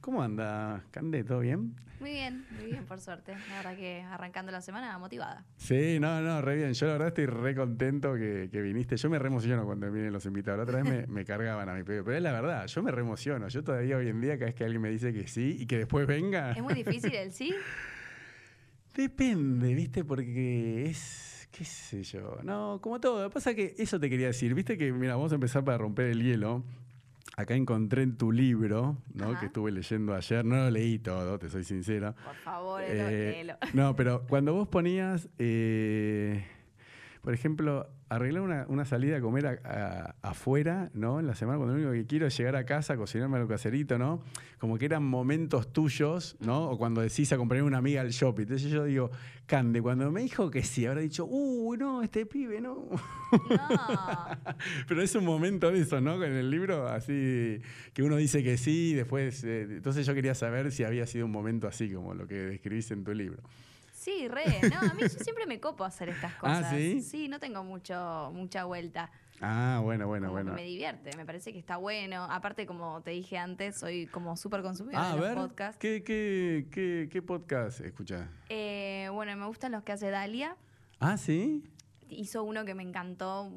¿cómo anda, Cande? ¿Todo bien? Muy bien, muy bien, por suerte. La verdad que arrancando la semana motivada. Sí, no, no, re bien. Yo la verdad estoy re contento que, que viniste. Yo me re emociono cuando vienen los invitados. La otra vez me, me cargaban a mi pedido. Pero es la verdad, yo me re emociono. Yo todavía hoy en día, cada vez que alguien me dice que sí y que después venga. Es muy difícil el sí. Depende, ¿viste? Porque es. ¿Qué sé yo? No, como todo. Pasa que eso te quería decir. ¿Viste que, mira, vamos a empezar para romper el hielo? Acá encontré en tu libro, ¿no? Ajá. Que estuve leyendo ayer. No lo leí todo, te soy sincero. Por favor, Eh, léelo. no, pero cuando vos ponías, eh, por ejemplo, arreglar una, una salida a comer a- a- afuera, ¿no? En la semana, cuando lo único que quiero es llegar a casa, cocinarme algo caserito, ¿no? Como que eran momentos tuyos, ¿no? O cuando decís acompañar a una amiga al shopping. Entonces yo digo, Cande, cuando me dijo que sí, habrá dicho, uy, no, este pibe, no. No. Pero es un momento de eso, ¿no? En el libro, así que uno dice que sí, y después. eh, entonces yo quería saber si había sido un momento así, como lo que describís en tu libro. Sí, re. No, a mí yo siempre me copo hacer estas Ah, cosas. ¿sí? Sí, no tengo mucho, mucha vuelta. Ah, bueno, bueno, Como que bueno. me divierte, me parece que está bueno. Aparte, como te dije antes, soy como súper consumidora Ah, de los podcasts. ¿qué, qué, qué, qué podcast escuchás? Eh, bueno, me gustan los que hace Dalia. Ah, sí. Hizo uno que me encantó,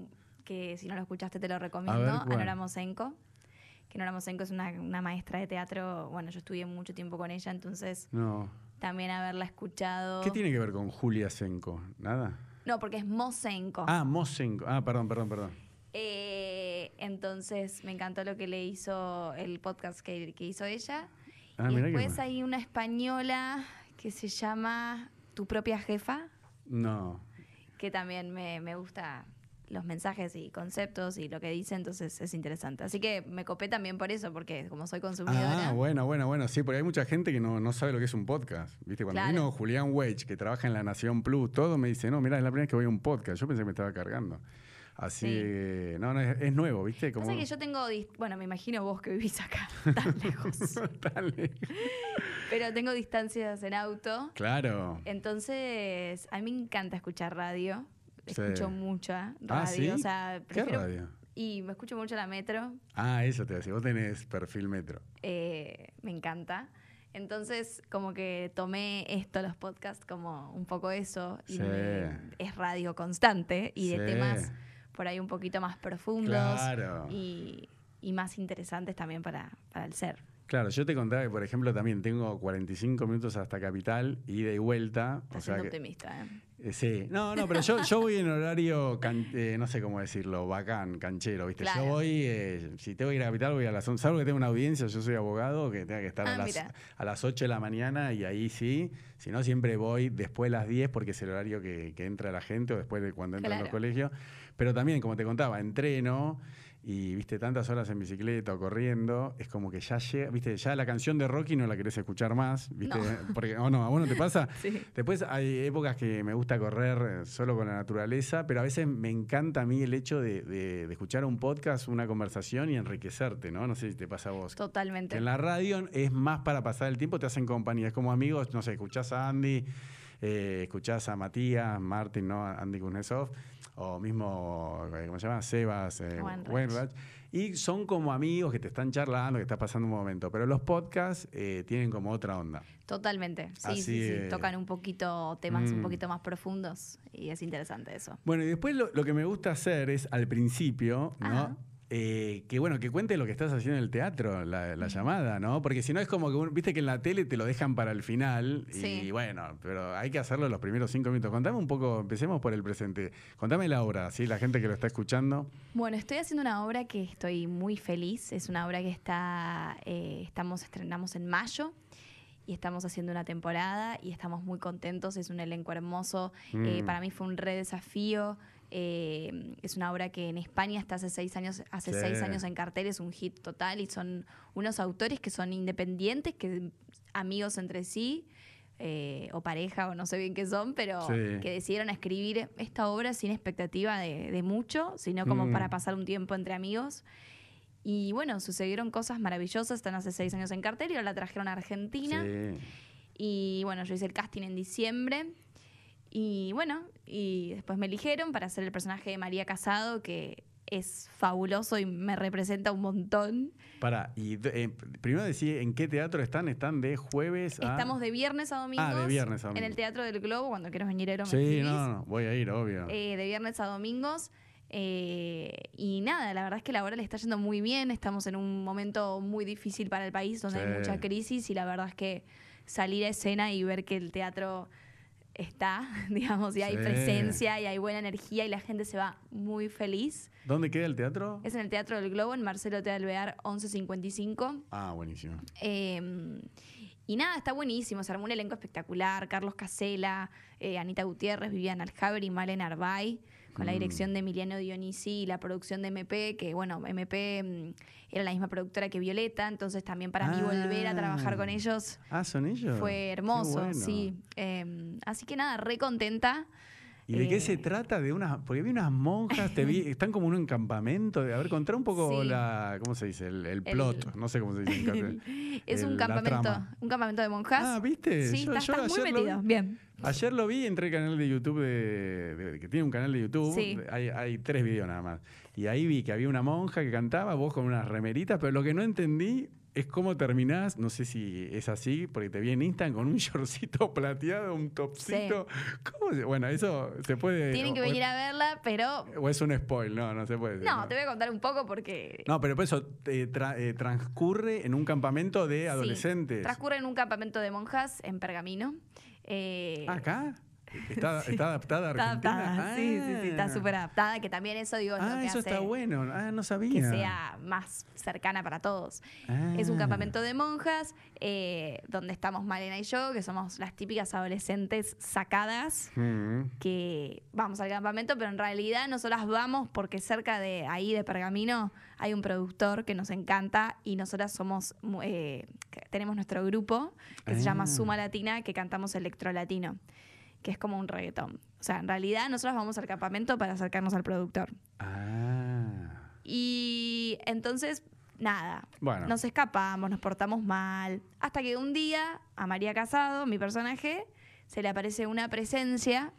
que si no lo escuchaste te lo recomiendo. Anora Mosenko. Que Nora Mosenko es una, una maestra de teatro. Bueno, yo estudié mucho tiempo con ella, entonces No. También haberla escuchado. ¿Qué tiene que ver con Julia Senko? ¿Nada? No, porque es Mosenko. Ah, Mosenko. Ah, perdón, perdón, perdón. Eh, entonces me encantó lo que le hizo el podcast que, que hizo ella. Ah, y después hay una española que se llama Tu propia jefa, No. que también me, me gusta los mensajes y conceptos y lo que dice, entonces es interesante. Así que me copé también por eso, porque como soy consumidora. Ah, bueno, bueno, bueno, sí, porque hay mucha gente que no, no sabe lo que es un podcast. ¿Viste? Cuando Claro. vino Julián Weich, que trabaja en La Nación Plus, todo me dice, no, mira, es la primera vez que voy a un podcast. Yo pensé que me estaba cargando. Así, Sí. no, no, es, es nuevo, ¿viste? Como... Pasa que yo tengo, bueno, me imagino vos que vivís acá, tan lejos, Dale. pero tengo distancias en auto. Claro. Entonces, a mí me encanta escuchar radio. Sí. Escucho mucha radio. Ah, ¿sí? O sea, ¿Qué prefiero- radio? Y me escucho mucho la metro. Ah, eso te decía, vos tenés perfil metro. eh, me encanta. Entonces, como que tomé esto, los podcasts, como un poco eso. Y Sí. me- es radio constante y de temas por ahí un poquito más profundos. Claro. Y, y más interesantes también para, para el ser. Claro, yo te contaba que, por ejemplo, también tengo 45 minutos hasta Capital, ida y vuelta. Estás o sea siendo que- optimista, ¿eh? Eh, Sí, no, no, pero yo, yo voy en horario, can- eh, no sé cómo decirlo, bacán, canchero, ¿viste? Claro. Yo voy, eh, si tengo que ir a Capital, voy a las 11, salvo que tengo una audiencia, yo soy abogado, que tenga que estar a, Ah, las, mira. a las 8 de la mañana y ahí sí, si no, siempre voy después de las 10 porque es el horario que, que entra la gente o después de cuando entran Claro. los colegios. Pero también, como te contaba, entreno y, viste, tantas horas en bicicleta o corriendo, es como que ya llega, viste, ya la canción de Rocky no la querés escuchar más, viste, No. porque, o no, ¿a vos no te pasa? Sí. Después hay épocas que me gusta correr eh, solo con la naturaleza, pero a veces me encanta a mí el hecho de, de- de escuchar un podcast, una conversación y enriquecerte, ¿no? No sé si te pasa a vos. Totalmente. En la radio es más para pasar el tiempo, te hacen compañía. Es como amigos, no sé, escuchás a Andy, eh, escuchás a Matías, Martín, ¿no? Andy Kuznetsov, o mismo, eh, ¿cómo se llama? Sebas eh. Wainwright. Y son como amigos que te están charlando, que estás pasando un momento. Pero los podcasts eh, tienen como otra onda. Totalmente. Sí, Así sí, sí. Tocan un poquito temas Mm. un poquito más profundos y es interesante eso. Bueno, y después lo, lo que me gusta hacer es al principio, Ajá. ¿no? Eh, que bueno, que cuente lo que estás haciendo en el teatro, la, la llamada, ¿no? Porque si no es como que, viste que en la tele te lo dejan para el final y Sí. bueno, pero hay que hacerlo los primeros cinco minutos. Contame un poco, empecemos por el presente. Contame la obra, ¿sí? La gente que lo está escuchando. Bueno, estoy haciendo una obra que estoy muy feliz. Es una obra que está, eh, estamos estrenamos en mayo y estamos haciendo una temporada y estamos muy contentos. Es un elenco hermoso. Eh, Mm. para mí fue un re desafío. Eh, es una obra que en España está hace seis años, hace Sí. seis años en cartel, es un hit total y son unos autores que son independientes, que amigos entre sí. eh, o pareja, o no sé bien qué son, pero Sí. que decidieron escribir esta obra sin expectativa de, de mucho, sino como Mm. para pasar un tiempo entre amigos. Y bueno, sucedieron cosas maravillosas, están hace seis años en cartel y ahora la trajeron a Argentina. Sí. Y bueno, yo hice el casting en diciembre. Y bueno, y después me eligieron para hacer el personaje de María Casado, que es fabuloso y me representa un montón. Para, y eh, primero decir en qué teatro están. Están de jueves a. Estamos de viernes a domingo. Ah, de viernes a En domingo. el Teatro del Globo, cuando quieras venir, Ero, me Sí, no, no, voy a ir, obvio. Eh, de viernes a domingos. Eh, y nada, la verdad es que la obra le está yendo muy bien. Estamos en un momento muy difícil para el país, donde Sí. hay mucha crisis. Y la verdad es que salir a escena y ver que el teatro está, digamos, y hay Sí. presencia y hay buena energía y la gente se va muy feliz. ¿Dónde queda el teatro? Es en el Teatro del Globo, en Marcelo T. Alvear 1155. Ah, buenísimo. Eh, y nada, está buenísimo. Se armó un elenco espectacular. Carlos Casela, eh, Anita Gutiérrez, Viviana Aljaver y Malen Arbay, con la Mm. dirección de Emiliano Dionisi y la producción de MP, que bueno, MP mm, era la misma productora que Violeta, entonces también para mí volver a trabajar con Ah. ellos Ah, ¿son ellos? fue hermoso, bueno. sí. Eh, así que nada, re contenta. ¿Y de qué Eh, se trata? De unas, porque vi unas monjas, te vi, están como en un campamento. A ver, contar un poco Sí. la, ¿cómo se dice? El, el plot, no sé cómo se dice. Es un campamento, un campamento de monjas. Ah, ¿viste? Sí, Yo- estás, yo estás muy metido. vi. Bien. Ayer lo vi, entré al canal de YouTube de, de- que tiene un canal de YouTube. Sí. Hay, hay tres videos nada más. Y ahí vi que había una monja que cantaba, vos con unas remeritas, pero lo que no entendí es cómo terminás, no sé si es así, porque te vi en Instagram con un shortcito plateado, un topcito. ¿Cómo se- Bueno, eso se puede. Tienen que o- venir a verla, pero O es un spoil, no, no se puede. decir, no, te voy a contar un poco porque No, pero por eso eh, tra- eh, transcurre en un campamento de Sí, adolescentes. transcurre en un campamento de monjas en Pergamino. Eh, ¿Acá? ¿Está, está adaptada a Está Argentina? adaptada, sí, sí, sí, está Ah. súper adaptada, que también eso digo es Ah, lo que eso hace está bueno. Ah, no sabía. que sea más cercana para todos. Es un Ah. campamento de monjas eh, donde estamos Malena y yo, que somos las típicas adolescentes sacadas Mm. que vamos al campamento, pero en realidad nosotras vamos porque cerca de ahí de Pergamino hay un productor que nos encanta y nosotras somos eh, tenemos nuestro grupo que se llama Ah. Suma Latina que cantamos electro latino, que es como un reggaetón. O sea, en realidad nosotras vamos al campamento para acercarnos al productor. Ah. Y entonces, nada, Bueno. nos escapamos, nos portamos mal, hasta que un día a María Casado, mi personaje, se le aparece una presencia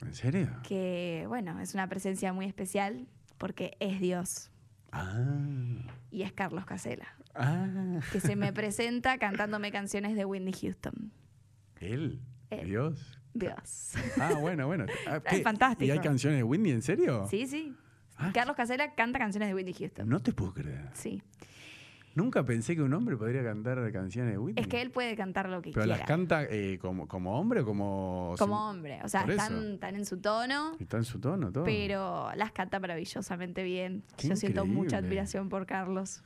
¿En serio? que, bueno, es una presencia muy especial porque es Dios Ah. y es Carlos Casela, Ah. que se me presenta cantándome canciones de Whitney Houston. Él. Él. Dios. Dios. Ah, bueno, bueno. Ah, Es fantástico. ¿Y hay canciones de Whitney? ¿En serio? Sí, sí. Ah. Carlos Casela canta canciones de Whitney Houston. No te puedo creer. Sí. Nunca pensé que un hombre podría cantar canciones de Whitney. Es que él puede cantar lo que ¿Pero quiera. las canta eh, como, como hombre o como...? como hombre. O sea, están, están en su tono, Está en su tono todo. pero las canta maravillosamente bien. Qué Yo siento mucha admiración por Carlos.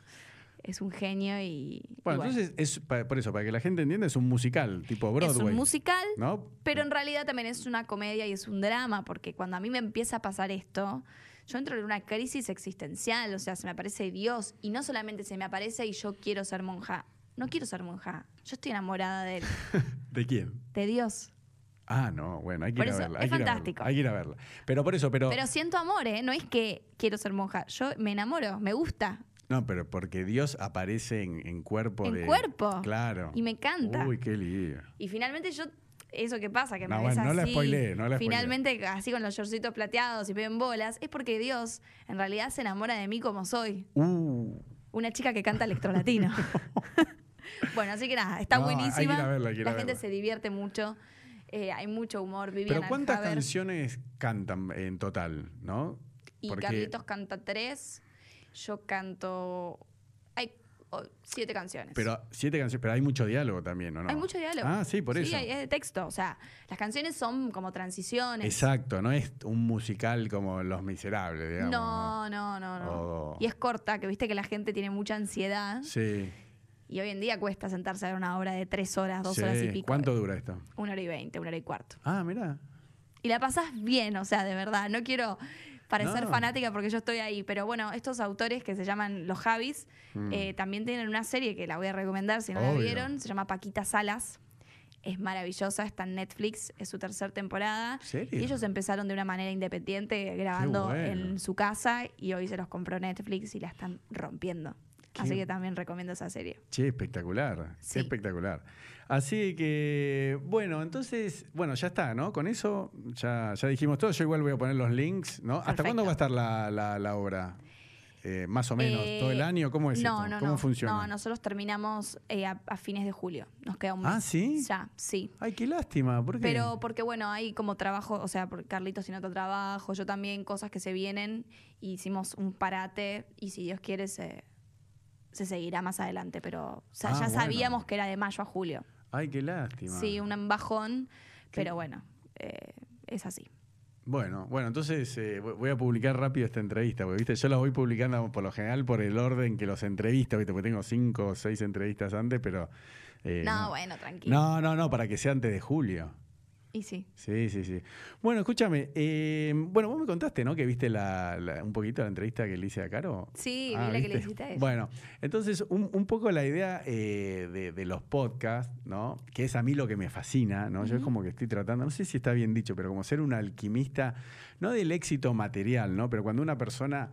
Es un genio y. y Bueno, entonces, es, por eso, para que la gente entienda, es un musical, tipo Broadway. es un musical, ¿No? pero en realidad también es una comedia y es un drama, porque cuando a mí me empieza a pasar esto, yo entro en una crisis existencial, o sea, se me aparece Dios y no solamente se me aparece y yo quiero ser monja. No quiero ser monja. Yo estoy enamorada de él, ¿De quién? de Dios. Ah, no, bueno, hay que Por ir a eso, verla. es que verla, fantástico. Hay que ir a verla. Pero por eso, pero. Pero siento amor, ¿eh? No es que quiero ser monja. Yo me enamoro, me gusta. No, pero porque Dios aparece en, en cuerpo En de. cuerpo. Claro. Y me encanta. Uy, qué lío. Y finalmente yo, eso que pasa, que me No, ves bueno, no la así, spoileé, no la spoileé. finalmente así con los shortcitos plateados y ven bolas, es porque Dios en realidad se enamora de mí como soy, Uh. una chica que canta electrolatino. bueno, así que nada, está No, hay que buenísima. verla, hay que la gente verla. se divierte mucho, eh, hay mucho humor, Pero Viviana ¿cuántas canciones cantan en total, no? Y Porque- Carlitos canta tres, yo canto... Hay oh, siete canciones. Pero siete canciones, pero hay mucho diálogo también, ¿o no? Hay mucho diálogo. Ah, sí, por Sí, eso. hay- es de texto. O sea, las canciones son como transiciones. Exacto, no es un musical como Los Miserables, digamos. No, no, no, no. Y es corta, que viste que la gente tiene mucha ansiedad. Sí. Y hoy en día cuesta sentarse a ver una obra de tres horas, dos Sí. horas y pico. ¿Cuánto dura esto? Una hora y veinte, una hora y cuarto. Ah, mira. Y la pasás bien, o sea, de verdad. No quiero parecer No. fanática porque yo estoy ahí, pero bueno, estos autores que se llaman Los Javis eh, también tienen una serie que la voy a recomendar si no la Mm. Vieron, se llama Paquita Salas. Es maravillosa, está en Netflix, es su tercera temporada. ¿Serio? Y ellos empezaron de una manera independiente grabando bueno. en su casa y hoy se los compró Netflix y la están rompiendo. Así que también recomiendo esa serie. Che, espectacular. Sí. Espectacular. Así que, bueno, entonces, bueno, ya está, ¿no? Con eso ya, ya dijimos todo. Yo igual voy a poner los links, ¿no? ¿Hasta cuándo va a estar la, la- la obra? Eh, más o menos, Eh, todo el año. ¿Cómo es no, esto? No, ¿Cómo no. funciona? No, nosotros terminamos eh, a, a fines de julio. Nos queda un mes. Ah, ¿sí? Ya, sí. Ay, qué lástima. ¿Por qué? Pero porque bueno, hay como trabajo, o sea, por Carlitos tiene otro trabajo, yo también, cosas que se vienen, hicimos un parate y si Dios quiere se, se seguirá más adelante, pero o sea, Ah, ya bueno. sabíamos que era de mayo a julio. Ay, qué lástima. Sí, un bajón, pero bueno, eh, es así. Bueno, bueno, entonces eh, voy- a publicar rápido esta entrevista, porque viste, yo la voy publicando por lo general por el orden que los entrevistas, viste, porque tengo cinco o seis entrevistas antes, pero. eh, no, bueno, tranquilo. No, no, no, para que sea antes de julio. Y sí. Sí, sí, sí. Bueno, escúchame. eh, bueno, vos me contaste, ¿no? Que viste la, la- un poquito la entrevista que le hice a Caro. Sí, Ah, vi la que le hiciste a ella. Bueno, entonces un, un poco la idea eh, de, de los podcasts, ¿no? Que es a mí lo que me fascina, ¿no? Yo es como que estoy tratando, no sé si está bien dicho, pero como ser un alquimista, no del éxito material, ¿no? Pero cuando una persona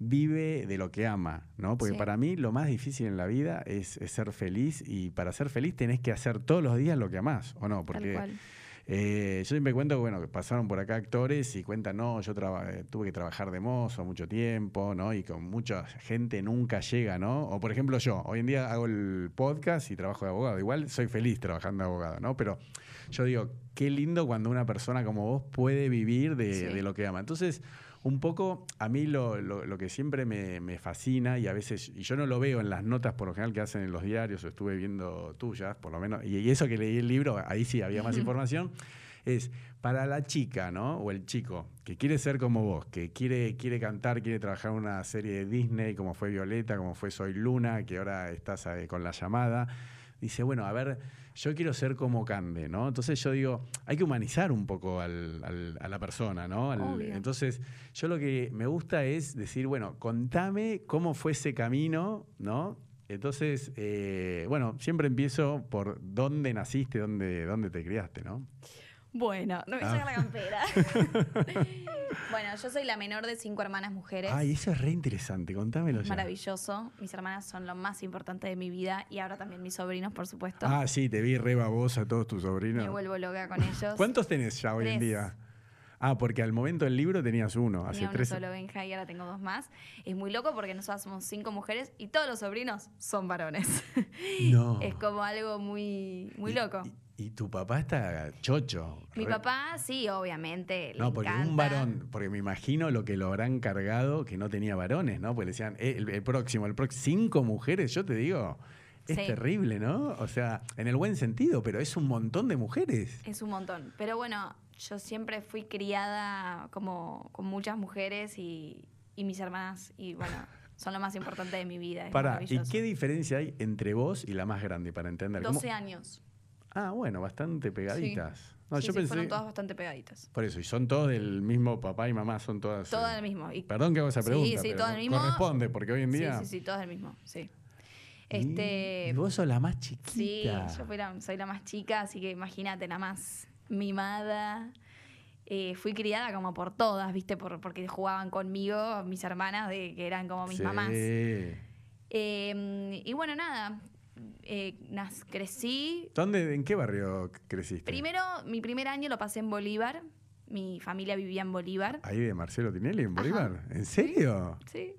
vive de lo que ama, ¿no? Porque Sí. para mí lo más difícil en la vida es, es ser feliz y para ser feliz tenés que hacer todos los días lo que amás, ¿o no? Porque Tal cual. Eh, yo siempre cuento bueno, que pasaron por acá actores y cuentan, no, yo eh, tuve que trabajar de mozo mucho tiempo, ¿no? Y con mucha gente nunca llega, ¿no? O por ejemplo yo, hoy en día hago el podcast y trabajo de abogado. Igual soy feliz trabajando de abogado, ¿no? Pero yo digo, qué lindo cuando una persona como vos puede vivir de, Sí. de lo que ama. Entonces, un poco a mí lo, lo- lo que siempre me, me fascina y a veces, y yo no lo veo en las notas por lo general que hacen en los diarios, o estuve viendo tuyas, por lo menos, y, y eso que leí el libro, ahí sí había más información, es para la chica, ¿no? O el chico que quiere ser como vos, que quiere, quiere cantar, quiere trabajar en una serie de Disney, como fue Violeta, como fue Soy Luna, que ahora estás con la llamada. Dice, bueno, a ver, yo quiero ser como Cande, ¿no? Entonces yo digo, hay que humanizar un poco al- al- a la persona, ¿no? Al- entonces, yo lo que me gusta es decir, bueno, contame cómo fue ese camino, ¿no? Entonces, eh, bueno, siempre empiezo por dónde naciste, dónde, dónde te criaste, ¿no? Bueno, no me Ah. saca la campera. bueno, yo soy la menor de cinco hermanas mujeres. Ay, eso es re interesante, contámelo ya. Maravilloso. Mis hermanas son lo más importante de mi vida y ahora también mis sobrinos, por supuesto. Ah, sí, te vi re babosa, todos tus sobrinos. Me vuelvo loca con ellos. ¿Cuántos tenés ya hoy en día? Ah, porque al momento del libro tenías uno, hace Tenía uno tres. solo Benja y ahora tengo dos más. Es muy loco porque nosotros somos cinco mujeres y todos los sobrinos son varones. No. es como algo muy, muy loco. Y, y tu papá está chocho. Mi Re- papá, sí, obviamente. le No, porque encanta. un varón, porque me imagino lo que lo habrán cargado que no tenía varones, ¿no? Porque le decían, eh, el, el próximo, el próximo, cinco mujeres, yo te digo, es Sí. terrible, ¿no? O sea, en el buen sentido, pero es un montón de mujeres. Es un montón. Pero bueno, yo siempre fui criada como con muchas mujeres y, y mis hermanas, y bueno, son lo más importante de mi vida. Es Para, ¿y qué diferencia hay entre vos y la más grande para entender? ¿Cómo- 12 años. Ah, bueno, bastante pegaditas. No, Sí, yo sí, pensé. fueron todas bastante pegaditas. Por eso, y son todos del mismo papá y mamá, son todas. Todas eh, del mismo. Y- Perdón que hago esa Sí, pregunta. sí, pero todas del mismo. Corresponde, porque hoy en Sí, día. sí, sí, todas del mismo, sí. Este, y vos sos la más sí, chiquita. yo fui la- soy la más chica, así que imagínate, la más mimada. Eh, fui criada como por todas, ¿viste? Por, porque jugaban conmigo mis hermanas, de, que eran como mis Sí. mamás. Eh, y bueno, nada, eh, nas- crecí. ¿Dónde, ¿En qué barrio creciste? Primero, mi primer año lo pasé en Bolívar. Mi familia vivía en Bolívar. Ahí de Marcelo Tinelli, en Ajá. Bolívar. ¿En serio? Sí.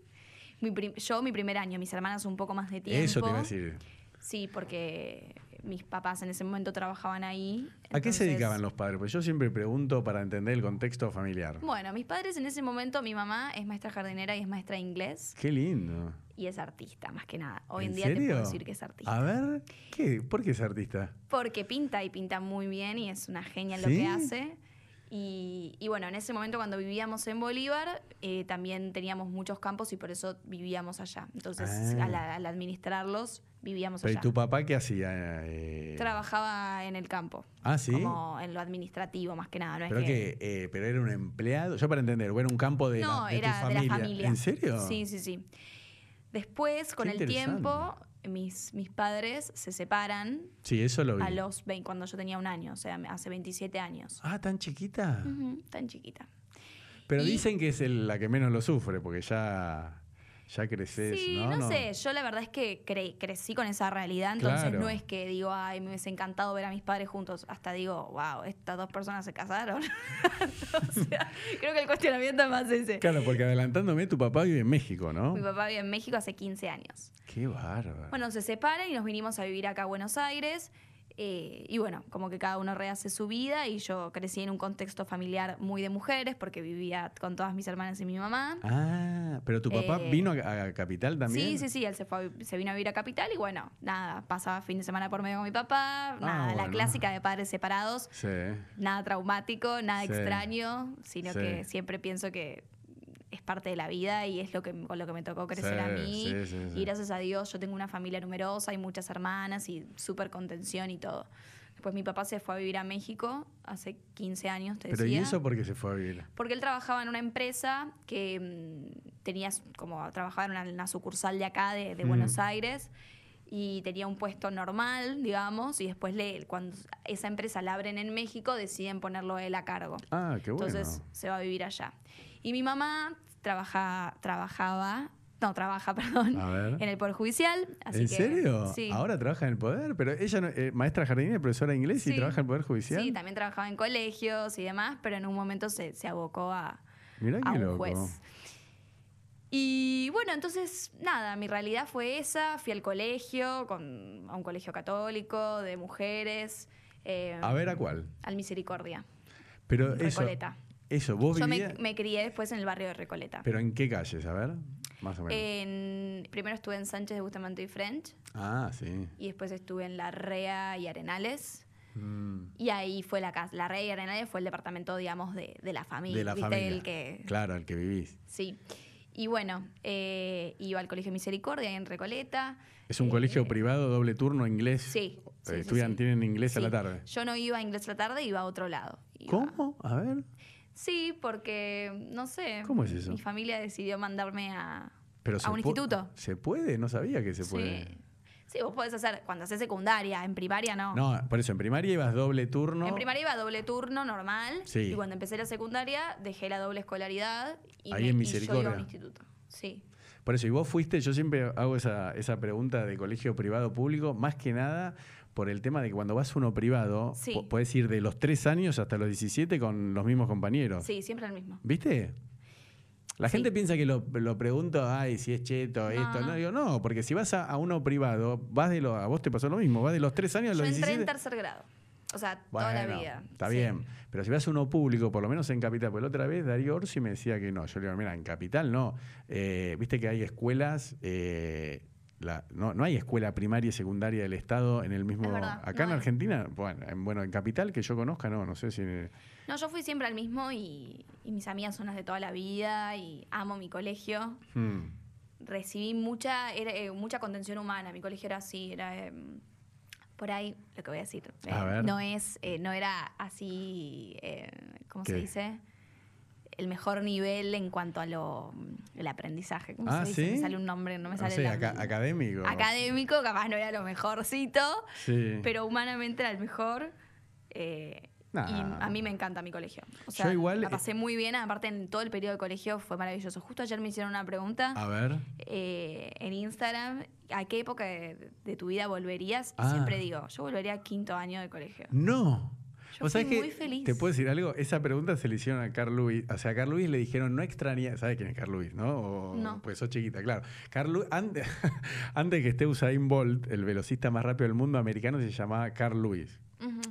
Mi yo mi primer año, mis hermanas un poco más de tiempo. Eso te iba a decir. Sí, porque mis papás en ese momento trabajaban ahí. ¿A qué se dedicaban los padres? Pues yo siempre pregunto para entender el contexto familiar. Bueno, mis padres en ese momento, mi mamá es maestra jardinera y es maestra de inglés Qué lindo. y es artista, más que nada. Hoy en, ¿En día te serio? puedo decir que es artista. A ver, ¿qué? ¿por qué es artista? Porque pinta y pinta muy bien y es una genia en lo que hace. Y, y bueno, en ese momento cuando vivíamos en Bolívar, eh, también teníamos muchos campos y por eso vivíamos allá. Entonces, Ah. al, al administrarlos, vivíamos Pero ¿y allá. tu papá qué hacía? Eh, Trabajaba en el campo. Ah, ¿sí? Como en lo administrativo, más que nada. No es Pero que... que, eh, pero era un empleado. Yo para entender, era un campo de, no, la, de era tu familia. de la familia. ¿En serio? Sí, sí, sí. Después, con el tiempo, mis, mis padres se separan Sí, eso lo vi. a los 20, cuando yo tenía un año, o sea, hace 27 años. Ah, tan chiquita. Tan chiquita. Pero Y- dicen que es el- la que menos lo sufre, porque ya, ya creces, Sí, ¿no? no, sé, yo la verdad es que cre- crecí con esa realidad, entonces Claro. no es que digo, ay, me hubiese encantado ver a mis padres juntos, hasta digo, wow, estas dos personas se casaron. o sea, creo que el cuestionamiento es más ese. Claro, porque adelantándome, tu papá vive en México, ¿no? Mi papá vive en México hace 15 años. Qué bárbaro. Bueno, se separan y nos vinimos a vivir acá a Buenos Aires. Eh, y bueno, como que cada uno rehace su vida y yo crecí en un contexto familiar muy de mujeres porque vivía con todas mis hermanas y mi mamá. Ah, pero tu papá Eh, vino a, a Capital también. Sí, sí, sí, él se, fue vino a vivir a Capital y bueno, nada, pasaba fin de semana por medio con mi papá, nada, la Ah, bueno. clásica de padres separados, Sí. nada traumático, nada Sí. extraño, sino Sí. que siempre pienso que parte de la vida y es lo que con lo que me tocó crecer a mí. sí, sí, sí. Y gracias a Dios yo tengo una familia numerosa y muchas hermanas y súper contención y todo. Después mi papá se fue a vivir a México hace 15 años, te Pero ¿y decía. eso por qué se fue a vivir? Porque él trabajaba en una empresa que mm, tenía como trabajaba en una, una sucursal de acá de, de Mm. Buenos Aires y tenía un puesto normal, digamos, y después le, cuando esa empresa la abren en México deciden ponerlo a él a cargo. Ah, qué bueno. Entonces se va a vivir allá. Y mi mamá trabaja, trabajaba, no, trabaja, perdón, en el Poder Judicial. Así ¿En que, serio? Sí. Ahora trabaja en el Poder, pero ella, no- eh, maestra jardinera, profesora de inglés y trabaja en el Poder Judicial. Sí, también trabajaba en colegios y demás, pero en un momento se, se abocó a, Mirá a un loco. juez. Y bueno, entonces, nada, mi realidad fue esa. Fui al colegio, con, a un colegio católico, de mujeres. eh, A ver, ¿a cuál? Al Misericordia, Pero Recoleta. eso, vos Yo me, vivías... me crié después en el barrio de Recoleta. ¿Pero en qué calles? A ver, más o menos. En- primero estuve en Sánchez de Bustamante y French, ah, sí. y después estuve en La Rea y Arenales. Mm, Y ahí fue la casa. La Rea y Arenales fue el departamento, digamos, de, de la familia. de la ¿viste? familia. El que, Claro, el que vivís. Sí. Y bueno, eh, iba al Colegio Misericordia en Recoleta. Es un Eh, colegio privado, doble turno, inglés. Sí. Eh, sí, estudian, sí. tienen inglés a la tarde. Yo no iba a inglés a la tarde, iba a otro lado. Iba- ¿Cómo? A ver. Sí, porque, no sé. ¿Cómo es eso? Mi familia decidió mandarme a, Pero a un instituto. ¿Se puede? No sabía que se puede. Sí. Sí, vos podés hacer, cuando haces secundaria, en primaria no. No, por eso, en primaria ibas doble turno. En primaria iba doble turno normal. Sí. Y cuando empecé la secundaria, dejé la doble escolaridad y, Ahí me- en y yo Misericordia. iba a un instituto. Sí. Por eso, y vos fuiste, yo siempre hago esa, esa pregunta de colegio privado público, más que nada por el tema de que cuando vas a uno privado, Sí. podés ir de los 3 años hasta los 17 con los mismos compañeros. Sí, siempre el mismo. ¿Viste? La Sí. gente piensa que lo, lo pregunto, ay, si es cheto, esto. No, no. digo, no, porque si vas a, a uno privado, vas de lo, a vos te pasó lo mismo, vas de los 3 años a Yo los entré 17. en tercer grado. O sea, toda la vida. Está Sí. bien. Pero si vas a uno público, por lo menos en Capital, porque la otra vez Darío Orsi me decía que no. Yo le digo, mira, en Capital no. Eh, Viste que hay escuelas, eh, la- no, no hay escuela primaria y secundaria del Estado en el mismo. Verdad, acá en no. Argentina, bueno en, bueno, en Capital que yo conozca, no, no sé si. No, yo fui siempre al mismo y, y mis amigas son las de toda la vida y amo mi colegio. Hmm. Recibí mucha, era, eh, mucha contención humana. Mi colegio era así, era eh, por ahí lo que voy a decir. eh, A ver. No es, eh, no era así, eh, ¿cómo ¿Qué? se dice? El mejor nivel en cuanto a lo el aprendizaje. ¿Cómo Ah, se dice? ¿sí? Me sale un nombre, no me No sale sé, el aca- nombre. académico. Académico, capaz no era lo mejorcito, Sí. pero humanamente era el mejor. eh, Nah. Y a mí me encanta mi colegio. O sea, Yo igual, la eh, pasé muy bien. Aparte, en todo el periodo de colegio fue maravilloso. Justo ayer me hicieron una pregunta A ver. eh, en Instagram. ¿A qué época de, de tu vida volverías? Y Ah. siempre digo, yo volvería a quinto año de colegio. No. Yo ¿Vos sabés fui que muy feliz. ¿Te puedo decir algo? Esa pregunta se le hicieron a Carl Lewis. O sea, a Carl Lewis le dijeron, no extraña. ¿Sabes quién es Carl Lewis, no? O- No. Pues sos chiquita, claro. Carl Lewis- antes, que esté Usain Bolt, el velocista más rápido del mundo americano se llamaba Carl Lewis.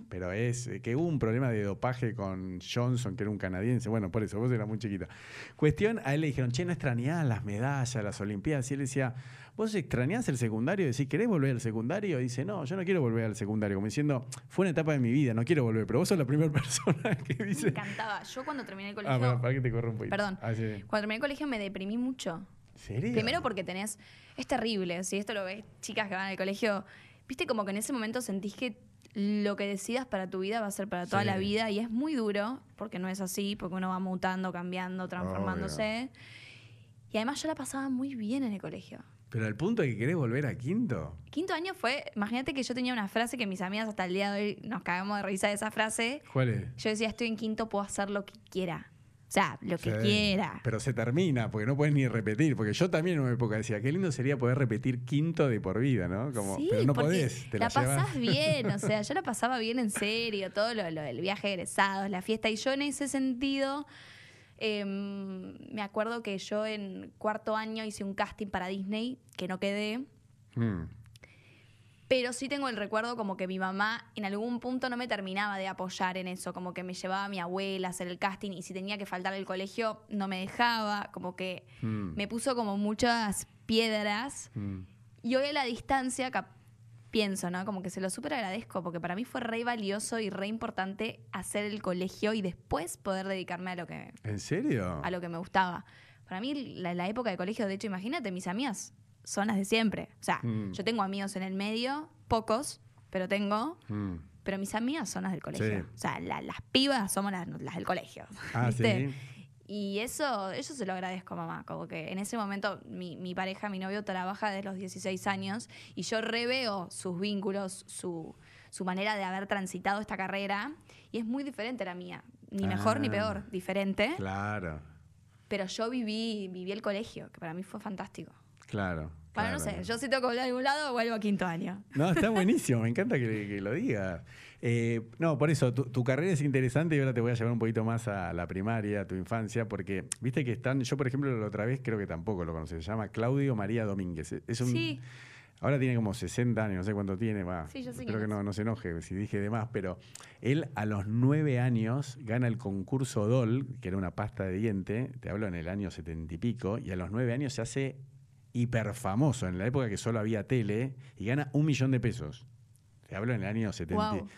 Pero es eh, que hubo un problema de dopaje con Johnson, que era un canadiense. Bueno, por eso, vos eras muy chiquita. Cuestión, a él le dijeron, che, no extrañás las medallas, las Olimpiadas. Y él decía, ¿vos extrañás el secundario? Decís, ¿querés volver al secundario? Y dice, no, yo no quiero volver al secundario. Como diciendo, fue una etapa de mi vida, no quiero volver. Pero vos sos la primera persona que Me dice. encantaba. Yo cuando terminé el colegio. Ah, para, para que te corro un poquito. Perdón. Ah, sí. Cuando terminé el colegio me deprimí mucho. ¿Serio? Primero porque tenés. Es terrible, si esto lo ves, chicas que van al colegio. Viste como que en ese momento sentís que lo que decidas para tu vida va a ser para toda Sí. la vida y es muy duro, porque no es así, porque uno va mutando, cambiando, transformándose. Y además yo la pasaba muy bien en el colegio. Pero al punto de que querés volver a quinto. Quinto año fue, imagínate que yo tenía una frase que mis amigas hasta el día de hoy nos cagamos de risa de esa frase. ¿Cuál es? Yo decía, estoy en quinto, puedo hacer lo que quiera. O sea, lo que Sí. quiera. Pero se termina, porque no puedes ni repetir. Porque yo también en una época decía, qué lindo sería poder repetir quinto de por vida, ¿no? Como, Sí, pero no podés, te la la, pasás bien, o sea, yo la pasaba bien en serio, todo lo, lo del viaje de egresados, la fiesta. Y yo en ese sentido, em, me acuerdo que yo en cuarto año hice un casting para Disney, que no quedé. Mm. Pero sí tengo el recuerdo como que mi mamá en algún punto no me terminaba de apoyar en eso, como que me llevaba a mi abuela a hacer el casting y si tenía que faltar al colegio no me dejaba, como que Mm. me puso como muchas piedras Mm. y hoy a la distancia pienso, ¿no? Como que se lo súper agradezco porque para mí fue re valioso y re importante hacer el colegio y después poder dedicarme a lo que, ¿En serio? a lo que me gustaba. Para mí la, la época de colegio, de hecho, imagínate, mis amigas son las de siempre. O sea, Mm. yo tengo amigos en el medio, pocos, pero tengo. Mm. Pero mis amigas son las del colegio. Sí. O sea, la- las pibas somos las, las del colegio. Ah, ¿viste? sí. Y eso, eso se lo agradezco a mamá. Como que en ese momento mi, mi pareja, mi novio, trabaja desde los 16 años y yo reveo sus vínculos, su, su manera de haber transitado esta carrera y es muy diferente a la mía. Ni mejor ni Ah. peor, diferente. Claro, Pero yo viví, viví el colegio, que para mí fue fantástico. Claro. Bueno, no sé, yo si tengo que volver a algún lado, vuelvo a quinto año. No, está buenísimo, me encanta que, que lo digas. Eh, no, por eso, tu, tu carrera es interesante y ahora te voy a llevar un poquito más a la primaria, a tu infancia, porque viste que están, yo por ejemplo la otra vez creo que tampoco lo conoces, se llama Claudio María Domínguez. Es un, Sí. Ahora tiene como 60 años, no sé cuánto tiene, va. Sí, yo sé Espero quién que es. no, no se enoje si dije de más, pero él a los nueve años gana el concurso DOL, que era una pasta de diente, te hablo en el año setenta y pico, y a los nueve años se hace hiper famoso, en la época que solo había tele, y gana un millón de pesos. Te hablo en el año 70. Wow.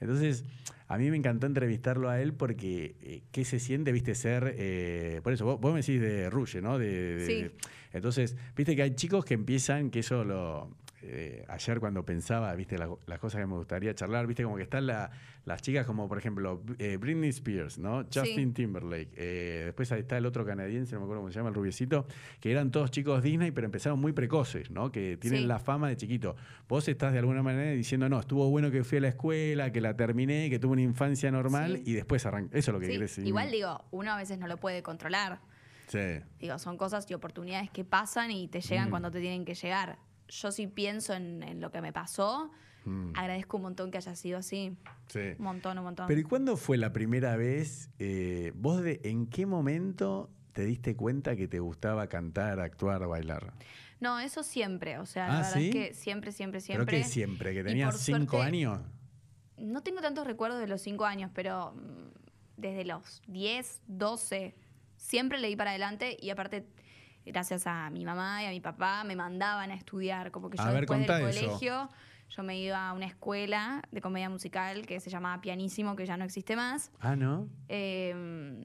Entonces, a mí me encantó entrevistarlo a él porque eh, qué se siente, viste, ser... eh, por eso, vos, vos me decís de Ruge, ¿no? De, de- Sí. entonces, viste que hay chicos que empiezan, que eso lo... eh, ayer cuando pensaba, viste, la- las cosas que me gustaría charlar, viste, como que están la- las chicas como, por ejemplo, eh, Britney Spears, ¿no? Justin Timberlake. eh, después ahí está el otro canadiense, no me acuerdo cómo se llama, el rubiecito, que eran todos chicos Disney, pero empezaron muy precoces, ¿no? Que tienen Sí. la fama de chiquito. Vos estás de alguna manera diciendo, no, estuvo bueno que fui a la escuela, que la terminé, que tuve una infancia normal Sí. y después arrancó. Eso es lo que querés decir. Igual digo, uno a veces no lo puede controlar. Sí. Digo, son cosas y oportunidades que pasan y te llegan Mm. cuando te tienen que llegar. Yo sí pienso en, en lo que me pasó, Mm. agradezco un montón que haya sido así. Sí. Un montón, un montón. Pero ¿y cuándo fue la primera vez, eh, vos de, en qué momento te diste cuenta que te gustaba cantar, actuar, bailar? No, eso siempre. O sea, Ah, la verdad ¿sí? es que siempre, siempre, ¿Pero siempre. qué siempre? ¿Que tenías cinco suerte- años? No tengo tantos recuerdos de los cinco años, pero mm, desde los 10, 12, siempre leí para adelante y aparte, gracias a mi mamá y a mi papá, me mandaban a estudiar. Como que yo ver, después del eso. colegio, yo me iba a una escuela de comedia musical que se llamaba Pianísimo, que ya no existe más. Ah, ¿no? Eh,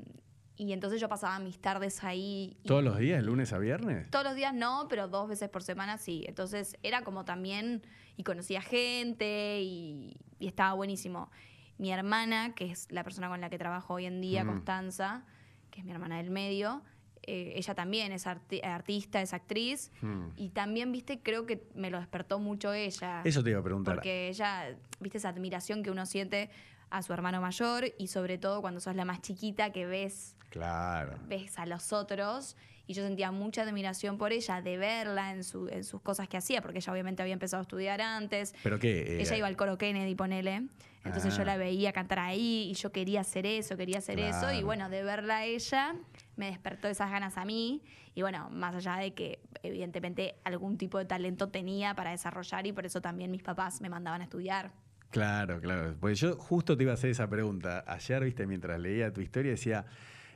y entonces yo pasaba mis tardes ahí. y- ¿Todos los días, lunes a viernes? todos los días no, pero dos veces por semana sí. Entonces era como también, y conocía gente y, y estaba buenísimo. Mi hermana, que es la persona con la que trabajo hoy en día, Mm. Constanza, que es mi hermana del medio, eh, ella también es arti- artista, es actriz. Hmm. Y también, viste, creo que me lo despertó mucho ella. Eso te iba a preguntar. Porque ella, viste, esa admiración que uno siente a su hermano mayor y sobre todo cuando sos la más chiquita que ves Claro. ves a los otros y yo sentía mucha admiración por ella de verla en, su- en sus cosas que hacía, porque ella obviamente había empezado a estudiar antes. ¿Pero qué? Eh, ella iba al coro Kennedy, ponele. Entonces Ah. yo la veía cantar ahí y yo quería hacer eso, quería hacer eso. Y bueno, de verla a ella me despertó esas ganas a mí. Y bueno, más allá de que evidentemente algún tipo de talento tenía para desarrollar y por eso también mis papás me mandaban a estudiar. Claro, claro. Porque yo justo te iba a hacer esa pregunta. Ayer, viste, mientras leía tu historia, decía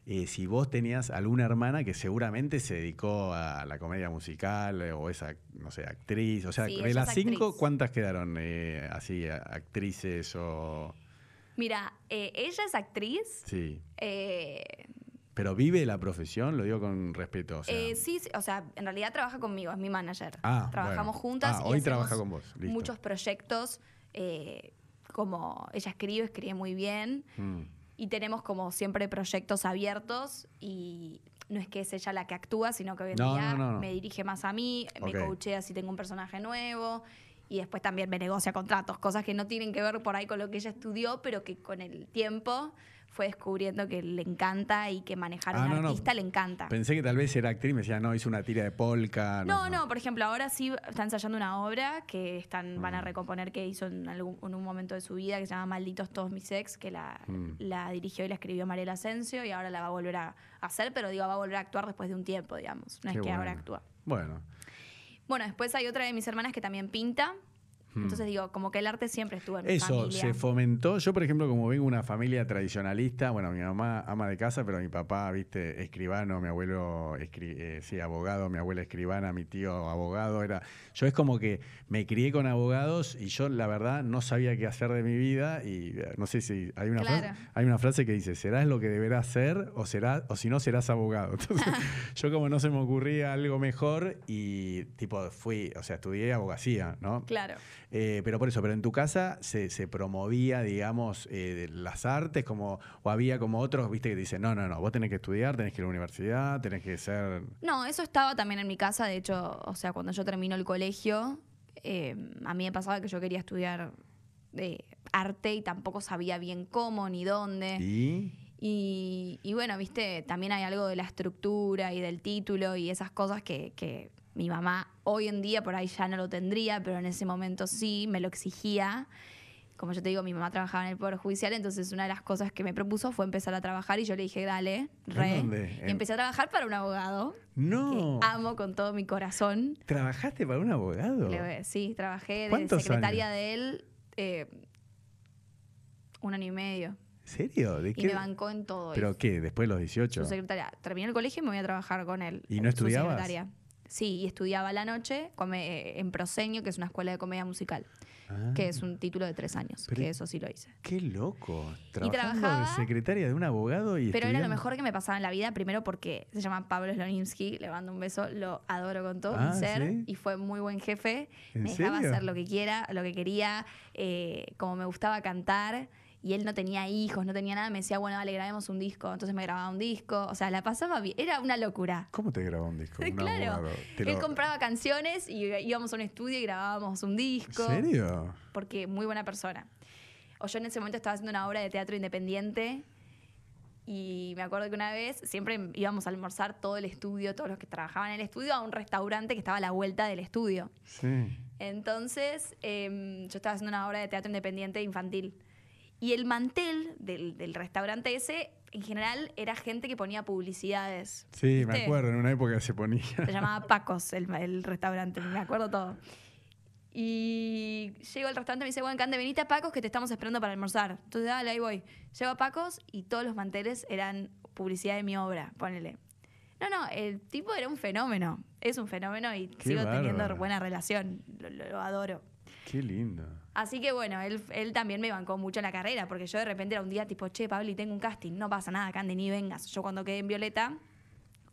eh, si vos tenías alguna hermana que seguramente se dedicó a la comedia musical eh, o esa, no sé, actriz. O sea, Sí, de las es cinco. ¿cuántas quedaron eh, así, actrices o...? Mira, ella es actriz. Sí. Pero vive la profesión, lo digo con respeto. O sea, Eh, sí, sí, o sea, en realidad trabaja conmigo, es mi manager. Ah, Trabajamos bueno. juntas. Ah, y hoy trabaja con vos, listo. Muchos proyectos, eh, como ella escribe, escribe muy bien. mm, Y tenemos como siempre proyectos abiertos y no es que es ella la que actúa, sino que hoy en No, día no, no, me dirige más a mí, Ok. me coachea si tengo un personaje nuevo y después también me negocia contratos, cosas que no tienen que ver por ahí con lo que ella estudió, pero que con el tiempo fue descubriendo que le encanta y que manejar a Ah, un no, no. artista le encanta. Pensé que tal vez era actriz, me decía, no, hizo una tira de polka. No, no, por ejemplo, ahora sí está ensayando una obra que están, van a Mm. recomponer que hizo en, algún, en un momento de su vida que se llama Malditos Todos Mis Ex, que la, Mm. la dirigió y la escribió Mariela Asensio y ahora la va a volver a hacer, pero digo, va a volver a actuar después de un tiempo, digamos. No Qué es que ahora actúa. Bueno, Bueno, después hay otra de mis hermanas que también pinta. Entonces digo, como que el arte siempre estuvo en mi Hmm. Eso, familia. se fomentó. Yo, por ejemplo, como vengo de una familia tradicionalista, bueno, mi mamá ama de casa, pero mi papá, viste, escribano, mi abuelo, escri- eh, sí, abogado, mi abuela escribana, mi tío abogado, era... Yo es como que me crié con abogados y yo, la verdad, no sabía qué hacer de mi vida y eh, no sé si hay una, Claro. frase, hay una frase que dice, serás lo que deberás ser o, será, o si no, serás abogado. Entonces, yo como no se me ocurría algo mejor y tipo fui, o sea, estudié abogacía, ¿no? Claro. Eh, pero por eso, pero en tu casa se, se promovía, digamos, eh, las artes, como, o había como otros, viste, que dicen, no, no, no, vos tenés que estudiar, tenés que ir a la universidad, tenés que ser. No, eso estaba también en mi casa. De hecho, o sea, cuando yo termino el colegio, eh, a mí me pasaba que yo quería estudiar eh, arte y tampoco sabía bien cómo ni dónde. Y. Y, y bueno, viste, también hay algo de la estructura y del título y esas cosas que, que mi mamá hoy en día por ahí ya no lo tendría, pero en ese momento sí, me lo exigía. Como yo te digo, mi mamá trabajaba en el Poder Judicial, entonces una de las cosas que me propuso fue empezar a trabajar y yo le dije, dale, re. dónde? Y empecé a trabajar para un abogado No. que amo con todo mi corazón. ¿Trabajaste para un abogado? Le- sí, trabajé de ¿Cuántos secretaria de él eh, un año y medio. ¿En serio? ¿De Y qué? me bancó en todo. ¿Pero qué? ¿Después de los 18? Su secretaria. Terminé el colegio y me voy a trabajar con él. ¿Y no su estudiabas? secretaria. Sí, y estudiaba a la noche come- eh, en Proseño, que es una escuela de comedia musical, Ah, que es un título de tres años, Pero- que eso sí lo hice. Qué loco. Trabajando trabajaba- de secretaria de un abogado y Pero era lo mejor que me pasaba en la vida, primero porque se llama Pablo Slonimsky, le mando un beso, lo adoro con todo Ah, mi ser ¿sí? y fue muy buen jefe. ¿En Me dejaba serio? hacer lo que quiera, lo que quería, eh, como me gustaba cantar. Y él no tenía hijos, no tenía nada. Me decía, bueno, dale, grabemos un disco. Entonces me grababa un disco. O sea, la pasaba bien. Era una locura. ¿Cómo te grabó un disco? Claro. Te Él lo- compraba canciones y íbamos a un estudio y grabábamos un disco. ¿En serio? Porque muy buena persona. O yo en ese momento estaba haciendo una obra de teatro independiente y me acuerdo que una vez siempre íbamos a almorzar todo el estudio, todos los que trabajaban en el estudio, a un restaurante que estaba a la vuelta del estudio. Sí. Entonces em, yo estaba haciendo una obra de teatro independiente infantil. Y el mantel del, del restaurante ese, en general, era gente que ponía publicidades. Sí, me ¿viste? acuerdo, en una época se ponía. Se llamaba Pacos el, el restaurante, me acuerdo todo. Y llego al restaurante y me dice, bueno, Cande, venite a Pacos que te estamos esperando para almorzar. Entonces, dale, ahí voy. Llego a Pacos y todos los manteles eran publicidad de mi obra, ponele. No, no, el tipo era un fenómeno. Es un fenómeno y Qué sigo teniendo buena relación. Lo, lo- lo adoro. Qué lindo. Así que bueno, él, él también me bancó mucho en la carrera, porque yo de repente era un día tipo, che, Pablo, y tengo un casting, no pasa nada, Candy, ni vengas. Yo cuando quedé en Violeta,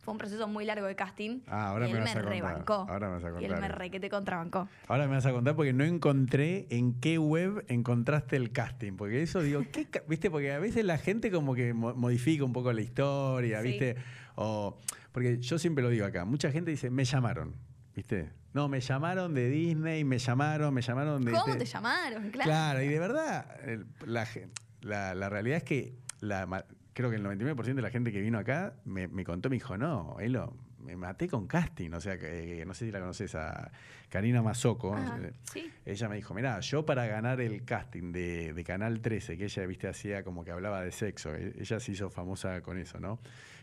fue un proceso muy largo de casting. Ah, ahora y me él vas me a contar. rebancó. Ahora me vas a Y él contar. me re que te contrabancó. Ahora me vas a contar porque no encontré en qué web encontraste el casting. Porque eso digo, ¿qué ca- ¿viste? Porque a veces la gente como que mo- modifica un poco la historia, Sí. ¿viste? O, porque yo siempre lo digo acá, mucha gente dice, me llamaron, ¿viste? No, me llamaron de Disney, me llamaron, me llamaron de... ¿Cómo te llamaron? Claro. Claro, y de verdad, la, la- la realidad es que la creo que el 99% de la gente que vino acá me, me contó, me dijo, no, Elo, me maté con casting. O sea, que, eh, no sé si la conoces a Karina Mazoco. Ajá, sí. Ella me dijo, mira, yo para ganar el casting de, de Canal 13, que ella, viste, hacía como que hablaba de sexo, e- ella se hizo famosa con eso, ¿no?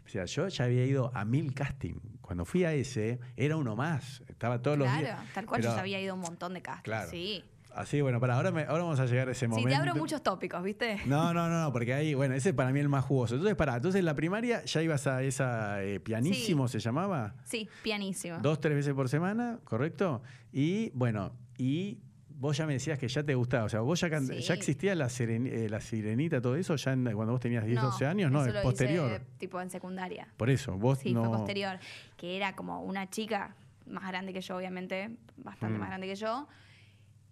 O sea, yo ya había ido a mil casting. Cuando fui a ese, era uno más. Estaba todos los días. Claro, tal cual yo ya había ido a un montón de castings. Claro. Sí. Así, bueno, para ahora, me- ahora vamos a llegar a ese Sí, momento. te abro muchos tópicos, ¿viste? No, no, no, no, porque ahí, bueno, ese es para mí el más jugoso. Entonces, para, entonces en la primaria ya ibas a esa eh, pianísimo, se llamaba. Sí, pianísimo. Dos, tres veces por semana, ¿correcto? Y bueno, y vos ya me decías que ya te gustaba. O sea, vos ya, can- Sí. ya existía la, seren- eh, la sirenita, todo eso, ya en- cuando vos tenías 10, 12 años, no, es posterior. hice, tipo en secundaria. Por eso, vos Sí, no. fue posterior. Que era como una chica más grande que yo, obviamente, bastante Mm. más grande que yo,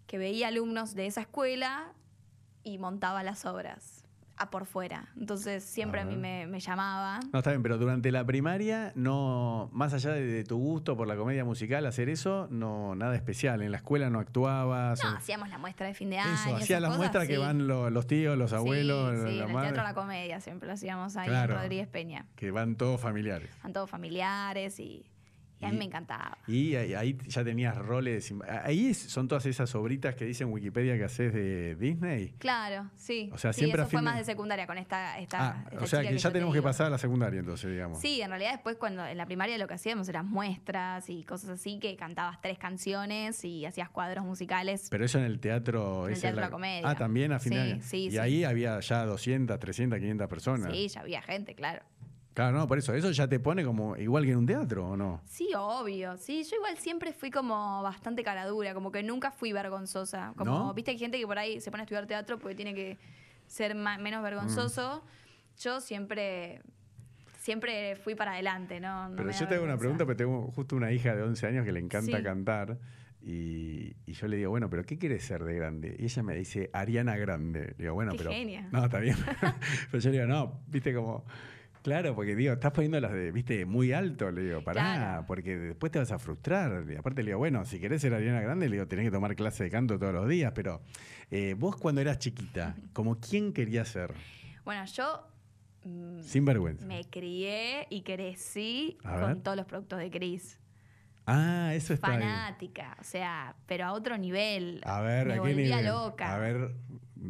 que veía alumnos de esa escuela y montaba las obras a por fuera. Entonces siempre a, mí Ajá. me, me llamaba. No, está bien, pero durante la primaria, no, más allá de, de tu gusto por la comedia musical, hacer eso, no, nada especial. En la escuela no actuabas. No, o- hacíamos la muestra de fin de año. eso, hacías las que van lo- los tíos, los abuelos, Sí, sí, la en el madre, Teatro de la Comedia siempre lo hacíamos ahí Claro. en Rodríguez Peña. que van todos familiares. Eran todos familiares y, y a mí me encantaba. Y ahí, ahí ya tenías roles. Ahí son todas esas obritas que dice en Wikipedia que haces de Disney. Claro, sí. O sea, Sí, siempre eso fue más de secundaria con esta, esta, Ah, esta o sea que ya te tenemos que pasar a la secundaria entonces, digamos. Sí, en realidad después cuando en la primaria lo que hacíamos eran muestras y cosas así, que cantabas tres canciones y hacías cuadros musicales. Pero eso en el teatro... En el Teatro La Comedia. Ah, también a fin de Sí, sí, y sí. ahí había ya 200, 300, 500 personas. Sí, ya había gente, claro. Claro, no, por eso. Eso ya te pone como igual que en un teatro, ¿o no? Sí, obvio. Sí, yo igual siempre fui como bastante caradura, como que nunca fui vergonzosa. Como, ¿No? viste, hay gente que por ahí se pone a estudiar teatro porque tiene que ser ma- menos vergonzoso. Mm. Yo siempre, siempre fui para adelante, ¿no? No Pero yo te hago una pregunta, porque tengo justo una hija de 11 años que le encanta Sí. cantar. Y, y yo le digo, bueno, pero ¿qué quieres ser de grande? Y ella me dice, Ariana Grande. Le digo, bueno, Qué pero. genia. No, está bien. pero yo le digo, no, viste como. Claro, porque digo, estás poniendo las de, viste, muy alto, le digo, pará, Claro. porque después te vas a frustrar. Y aparte le digo, bueno, si querés ser Ariana Grande, le digo, tenés que tomar clase de canto todos los días, pero eh, vos cuando eras chiquita, ¿como quién querías ser? Bueno, yo mm, Sin vergüenza. me crié y crecí con todos los productos de Cris. Ah, eso está. Fanática, o sea, pero a otro nivel. A ver, me ¿a qué volvía nivel? loca. A ver,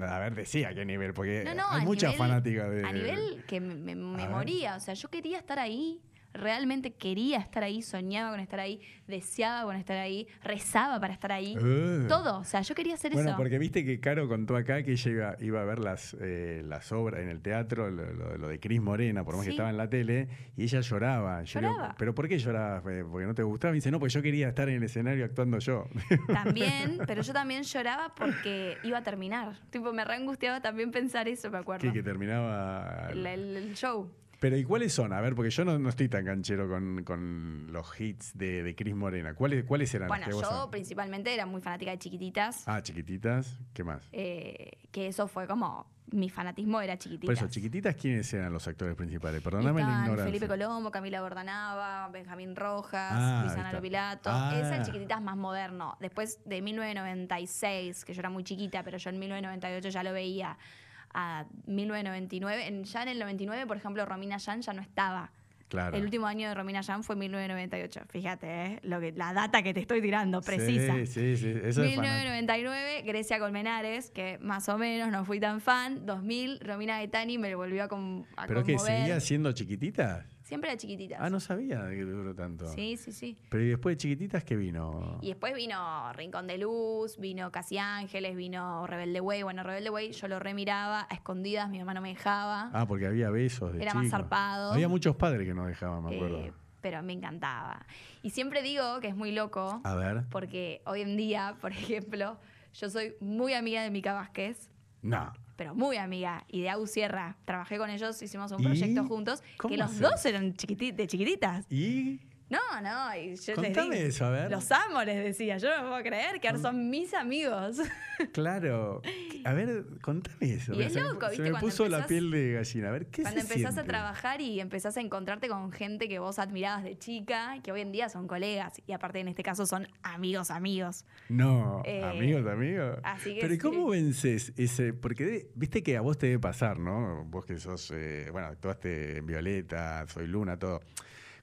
a ver, decía a qué nivel, porque No, no, hay muchas nivel- fanáticas de. A nivel que me, me- me moría. O sea, yo quería estar ahí. Realmente quería estar ahí, soñaba con estar ahí, deseaba con estar ahí, rezaba para estar ahí. Eh. Todo. O sea, yo quería hacer Bueno, eso. porque viste que Caro contó acá que ella iba, iba a ver las, eh, las obras en el teatro, lo, lo- lo de Cris Morena, por más que Sí. estaba en la tele, y ella lloraba. Digo, Lloraba. ¿Pero por qué llorabas? Eh, ¿Porque no te gustaba? Me dice, no, porque yo quería estar en el escenario actuando yo. También, pero yo también lloraba porque iba a terminar. Tipo, me reangustiaba también pensar eso, me acuerdo. que, que terminaba. El, el- el show. Pero ¿y cuáles son? A ver, porque yo no, no estoy tan canchero con, con los hits de, de Cris Morena. ¿Cuáles, ¿Cuáles eran Bueno, que yo principalmente era muy fanática de chiquititas. Ah, chiquititas. ¿Qué más? eh, que eso fue como. Mi fanatismo era Por chiquititas. eso, chiquititas, ¿quiénes eran los actores principales? Perdóname la están ignorancia. Felipe Colombo, Camila Bordanava, Benjamín Rojas, Ah, Luis ahí Ana está. Pilato. Ah. Es chiquititas más moderno. Después de 1996, que yo era muy chiquita, pero yo en 1998 ya lo veía. A 1999, en, ya en el 99, por ejemplo, Romina Yan ya no estaba. Claro. El último año de Romina Yan fue 1998. Fíjate, ¿eh? Lo que, la data que te estoy tirando, precisa. Sí, sí, sí. Eso es fanático. 1999, Grecia Colmenares, que más o menos no fui tan fan. 2000, Romina Gaetani me volvió a, con, a ¿Pero que conmover. seguía siendo chiquititas? Siempre era chiquititas. Ah, no sabía que duró tanto. Sí, sí, sí. Pero ¿y después de chiquititas qué vino? Y después vino Rincón de Luz, vino Casi Ángeles, vino Rebelde Way. Bueno, Rebelde Way yo lo remiraba a escondidas, mi mamá no me dejaba. Ah, porque había besos de Era más zarpado. Había muchos padres que no dejaban, me acuerdo. Eh, pero me encantaba. Y siempre digo que es muy loco, A ver. porque hoy en día, por ejemplo, yo soy muy amiga de Mica Vázquez. No. Pero muy amiga, y de Au Sierra. Trabajé con ellos, hicimos un proyecto juntos, ¿Cómo que los dos eran chiquiti- de chiquititas. ¿Y? No, no, y yo les Contame eso, a ver. Los amo, les decía. Yo no me puedo creer que ahora son mis amigos. Claro. A ver, contame eso. Y es se me- loco, se ¿viste? me Cuando puso la piel de gallina. A ver, ¿qué Cuando se empezás a siente? trabajar y empezás a encontrarte con gente que vos admirabas de chica, que hoy en día son colegas, y aparte en este caso son amigos, amigos. No, Eh, amigos, amigos. así que Pero ¿y sí. cómo vences ese? Porque viste que a vos te debe pasar, ¿no? Vos que sos, eh, bueno, actuaste en Violeta, Soy Luna, todo.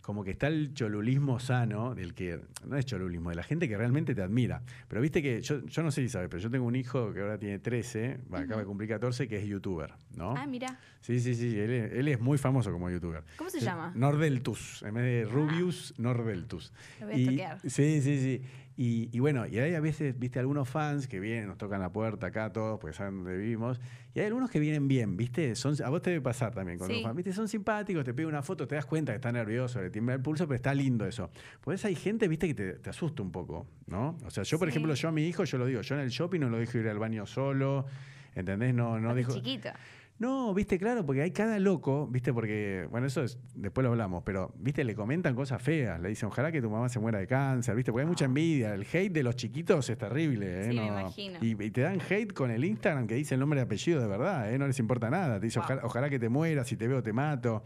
Como que está el cholulismo sano, del que, no es cholulismo, de la gente que realmente te admira. Pero viste que, yo, yo no sé si sabes, pero yo tengo un hijo que ahora tiene 13, va, acaba de cumplir 14, que es youtuber, ¿no? Ah, mira. Sí, sí, sí, él, es- él es muy famoso como youtuber. ¿Cómo se llama? Nordeltus, en vez de Rubius, Nordeltus. Lo voy a Y- estoquear. Sí, sí, sí. Y, y bueno, y hay a veces, viste, algunos fans que vienen, nos tocan la puerta acá todos, porque saben dónde vivimos. Y hay algunos que vienen bien, viste. Son, a vos te debe pasar también con Sí. los fans. Viste, son simpáticos, te piden una foto, te das cuenta que está nervioso, le tiembla el pulso, pero está lindo eso. Pues hay gente, viste, que te, te asusta un poco, ¿no? O sea, yo, por Sí. ejemplo, yo a mi hijo, yo lo digo, yo en el shopping no lo dejo ir al baño solo. ¿Entendés? No, no Porque dejo. chiquito. No, viste, claro, porque hay cada loco, viste, porque, bueno, eso es, después lo hablamos, pero, viste, le comentan cosas feas, le dicen, ojalá que tu mamá se muera de cáncer, viste, porque hay mucha envidia, el hate de los chiquitos es terrible, ¿eh? Sí, me No- imagino. Y, y te dan hate con el Instagram que dice el nombre y apellido de verdad, ¿eh? No les importa nada, te dice, Wow. ojalá, ojalá que te mueras, si te veo te mato.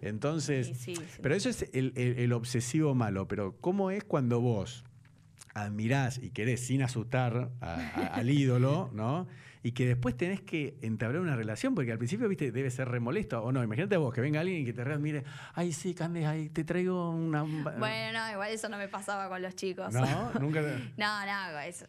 Entonces, Sí, sí, sí. pero eso es el, el- el obsesivo malo, pero ¿cómo es cuando vos admirás y querés sin asustar a- a- al ídolo, ¿no? Y que después tenés que entablar una relación, porque al principio, viste, debe ser remolesto, o no, imagínate vos que venga alguien y que te mire, ay, sí, Candes, ay, te traigo una... Bueno, no, igual eso no me pasaba con los chicos. No, nunca... No, no, eso.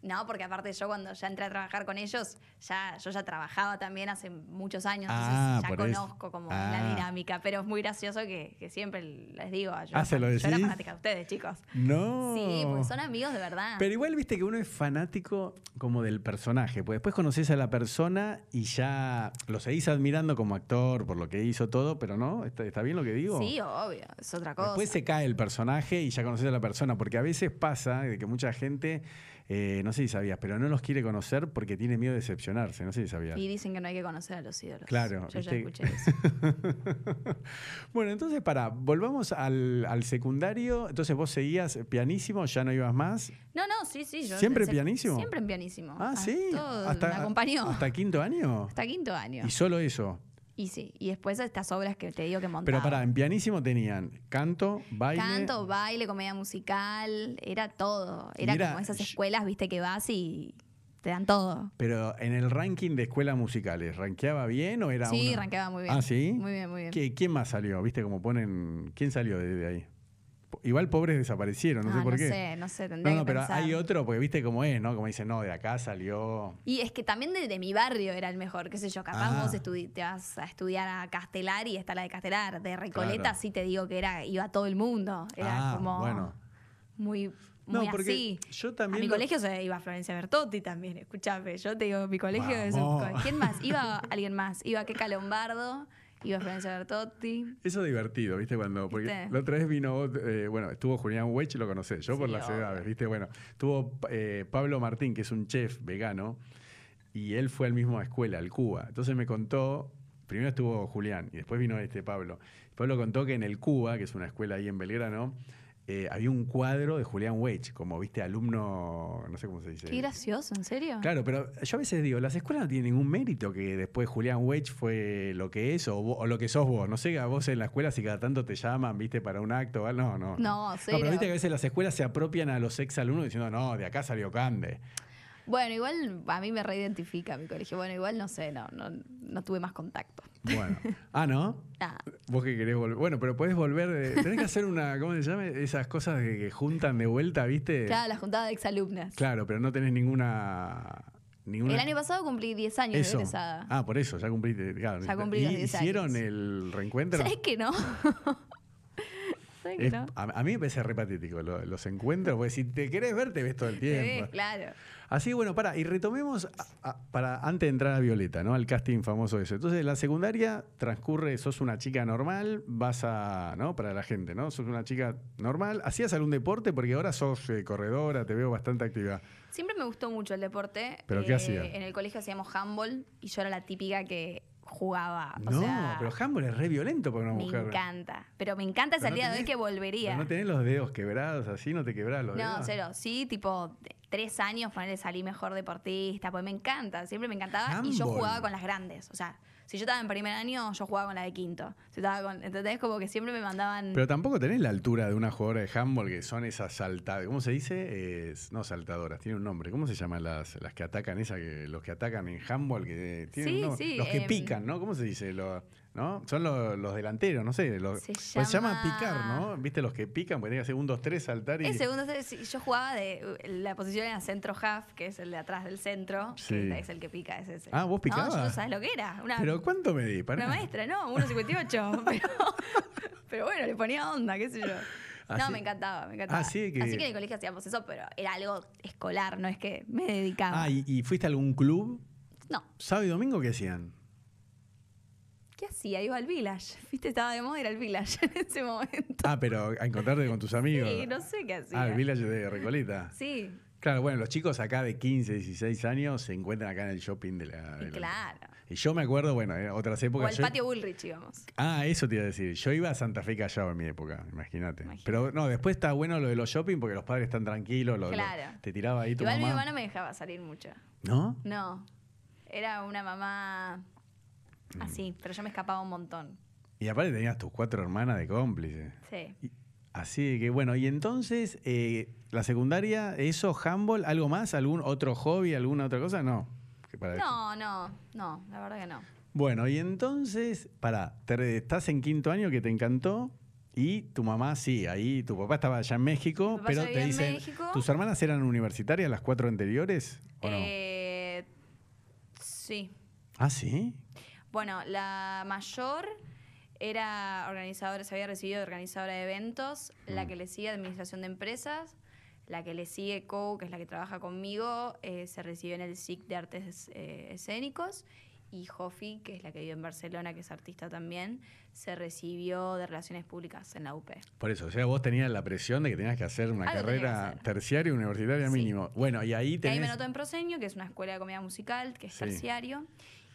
No, porque aparte yo cuando ya entré a trabajar con ellos, ya, yo ya trabajaba también hace muchos años, Ah, entonces ya eso. conozco como Ah. la dinámica, pero es muy gracioso que, que siempre les digo, yo, Ah, ¿se lo yo era decís? fanática de ustedes, chicos. No. Sí, porque son amigos de verdad. Pero igual viste que uno es fanático como del personaje, porque después conoces a la persona y ya lo seguís admirando como actor por lo que hizo todo, pero no, ¿está, está bien lo que digo? sí, obvio, es otra cosa. Después se cae el personaje y ya conoces a la persona, porque a veces pasa de que mucha gente, eh, no sé si sabías, pero no los quiere conocer porque tiene miedo de decepcionarse, no sé si sabías. Y dicen que no hay que conocer a los ídolos. Claro, Yo ya escuché eso. bueno, entonces para, volvamos al, al secundario, entonces vos seguías pianísimo, ya no ibas más. No, no, sí, sí. Yo ¿Siempre pensé- pianísimo? Siempre en pianísimo. Ah, Ah, sí, todo hasta, me acompañó. hasta quinto año. Hasta quinto año. Y solo eso. Y sí, y después estas obras que te digo que montaba. Pero para, en pianísimo tenían canto, baile. Canto, baile, comedia musical, era todo. Era, como esas escuelas, viste, que vas y te dan todo. Pero en el ranking de escuelas musicales, ¿ranqueaba bien o era sí, una- ranqueaba muy bien. Ah, ¿sí? Muy bien, muy bien. ¿Qué- ¿Quién más salió? ¿Viste cómo ponen? ¿Quién salió de, de ahí? Igual pobres desaparecieron, no Ah, sé por no qué. sé, no sé, no, tendría no, que pero pensar. hay otro, porque viste cómo es, ¿no? Como dicen, no, de acá salió. Y es que también de, de mi barrio era el mejor, qué sé yo, capaz Ah. vos estudi- te vas a estudiar a Castelar y está la de Castelar. De Recoleta Claro. sí te digo que era, iba todo el mundo. Era Ah, como bueno. muy, No, muy porque así. yo A también. mi lo- colegio se iba Florencia Bertotti también, escuchame. Yo te digo, mi colegio es un ¿Quién más? Iba alguien más. Iba Keka Lombardo, iba Florencia Bertotti. Eso es divertido, ¿viste? Cuando, porque ¿Viste? la otra vez vino, eh, bueno, estuvo Julián Weich, lo conocés, yo por las obvio. edades, ¿viste? Bueno, estuvo eh, Pablo Martín, que es un chef vegano, y él fue al mismo escuela, al Cuba. Entonces me contó, primero estuvo Julián, y después vino este Pablo. Pablo contó que en el Cuba, que es una escuela ahí en Belgrano, eh, había un cuadro de Julián Weich, como, ¿viste? Alumno, no sé cómo se dice. Qué gracioso, ¿en serio? Claro, pero yo a veces digo, las escuelas no tienen ningún mérito que después Julián Weich fue lo que es o, o lo que sos vos. No sé, a vos en la escuela si cada tanto te llaman, viste, para un acto. o algo. No, no. No, No, pero viste que a veces las escuelas se apropian a los ex alumnos diciendo, no, de acá salió Cande. Bueno, igual a mí me reidentifica mi colegio. Bueno, igual no sé, no, no, no tuve más contacto. Bueno. Ah, ¿no? Nada. Vos que querés volver. Bueno, pero podés volver. de- tenés que hacer una, ¿cómo se llama? Esas cosas que, que juntan de vuelta, ¿viste? Claro, la juntada de exalumnas. Claro, pero no tenés ninguna. ninguna El año pasado cumplí 10 años eso. de egresada. Ah, por eso, ya cumpliste. Claro, Ya cumplí los ¿Y 10 hicieron años. el reencuentro? ¿Sabes que no? ¿Sabes que Es- no? a, a mí me parece re patético lo- los encuentros, porque si te querés ver, te ves todo el tiempo. claro. Así, bueno, para, y retomemos a- a- para antes de entrar a Violeta, ¿no? Al casting famoso ese. Entonces, la secundaria transcurre, sos una chica normal, vas a, ¿no? Para la gente, ¿no? Sos una chica normal. ¿Hacías algún deporte? Porque ahora sos eh, corredora, te veo bastante activa. Siempre me gustó mucho el deporte. Eh, ¿Pero qué hacía? En el colegio hacíamos handball y yo era la típica que jugaba. O no, sea, pero handball es re violento para una me mujer. encanta. Pero me encanta Pero no de hoy que volvería. Pero no tenés los dedos quebrados así, no te quebrás los dedos. No, cero. Sí, tipo, tres años, ponerle salí mejor deportista, pues me encanta, siempre me encantaba. Y yo jugaba con las grandes. O sea, si yo estaba en primer año, yo jugaba con la de quinto. Si estaba con, ¿Entendés? Como que siempre me mandaban. Pero tampoco tenés la altura de una jugadora de handball que son esas saltadoras. ¿Cómo se dice? Es- no saltadoras, tiene un nombre. ¿Cómo se llaman las, las que atacan esa que los que atacan en handball que tienen Sí, un nombre? sí, Los que em, pican, ¿no? ¿Cómo se dice? Lo- ¿no? Son los, los delanteros, no sé. los- Se pues se llama llama- picar, ¿no? ¿Viste los que pican? Porque tienen que hacer un, dos, tres, saltar y. Es segundo, yo jugaba de la posición era centro half, que es el de atrás del centro, Sí. que es el que pica, es ese. Ah, ¿vos No, picabas? yo no sabes lo que era. Una, ¿Pero cuánto medí? Pará. una maestra, ¿no? 1.58. pero, pero bueno, le ponía onda, qué sé yo. Así- No, me encantaba, me encantaba. Ah, que- Así que en el colegio hacíamos eso, pero era algo escolar, no es que me dedicaba. Ah, ¿y, y fuiste a algún club? No, ¿Sábado y domingo qué hacían? ¿Qué hacía? Iba al Village. Viste, estaba de moda ir al Village en ese momento. Ah, pero a encontrarte con tus amigos. Sí, no sé qué hacía. Ah, el Village de Recoleta. Sí, Claro, bueno, los chicos acá de 15, 16 años se encuentran acá en el shopping de la... claro. Y yo me acuerdo, bueno, en otras O épocas... al yo- patio Bullrich íbamos. Ah, eso te iba a decir. Yo iba a Santa Fe Callao en mi época, imagínate. Pero no, después está bueno lo de los shopping porque los padres están tranquilos. lo- lo- Claro. te tiraba ahí tu Igual mi mamá. mamá no me dejaba salir mucho. ¿No? No, era una mamá. Así, pero yo me escapaba un montón. Y aparte tenías tus cuatro hermanas de cómplices. Sí. Y- Así que bueno, y entonces, eh, la secundaria, ¿eso, handball, algo más? ¿Algún otro hobby, alguna otra cosa? No. Para- No, no, no, la verdad que no. Bueno, y entonces, para, estás en quinto año que te encantó y tu mamá sí, ahí tu papá estaba allá en México, pero te dicen, México. ¿tus hermanas eran universitarias las cuatro anteriores o no? Eh, sí. Ah, sí. Bueno, la mayor era organizadora, se había recibido de organizadora de eventos, la Mm. que le sigue administración de empresas, la que le sigue Co, que es la que trabaja conmigo, eh, se recibió en el SIC de artes eh, escénicos. Y Jofi, que es la que vive en Barcelona, que es artista también, se recibió de Relaciones Públicas en la UP. Por eso, o sea, vos tenías la presión de que tenías que hacer una Algo carrera hacer. terciaria universitaria Sí. mínimo. Bueno, y ahí Y ahí tenés... me anotó en Proseño, que es una escuela de comedia musical, que es Sí. terciario,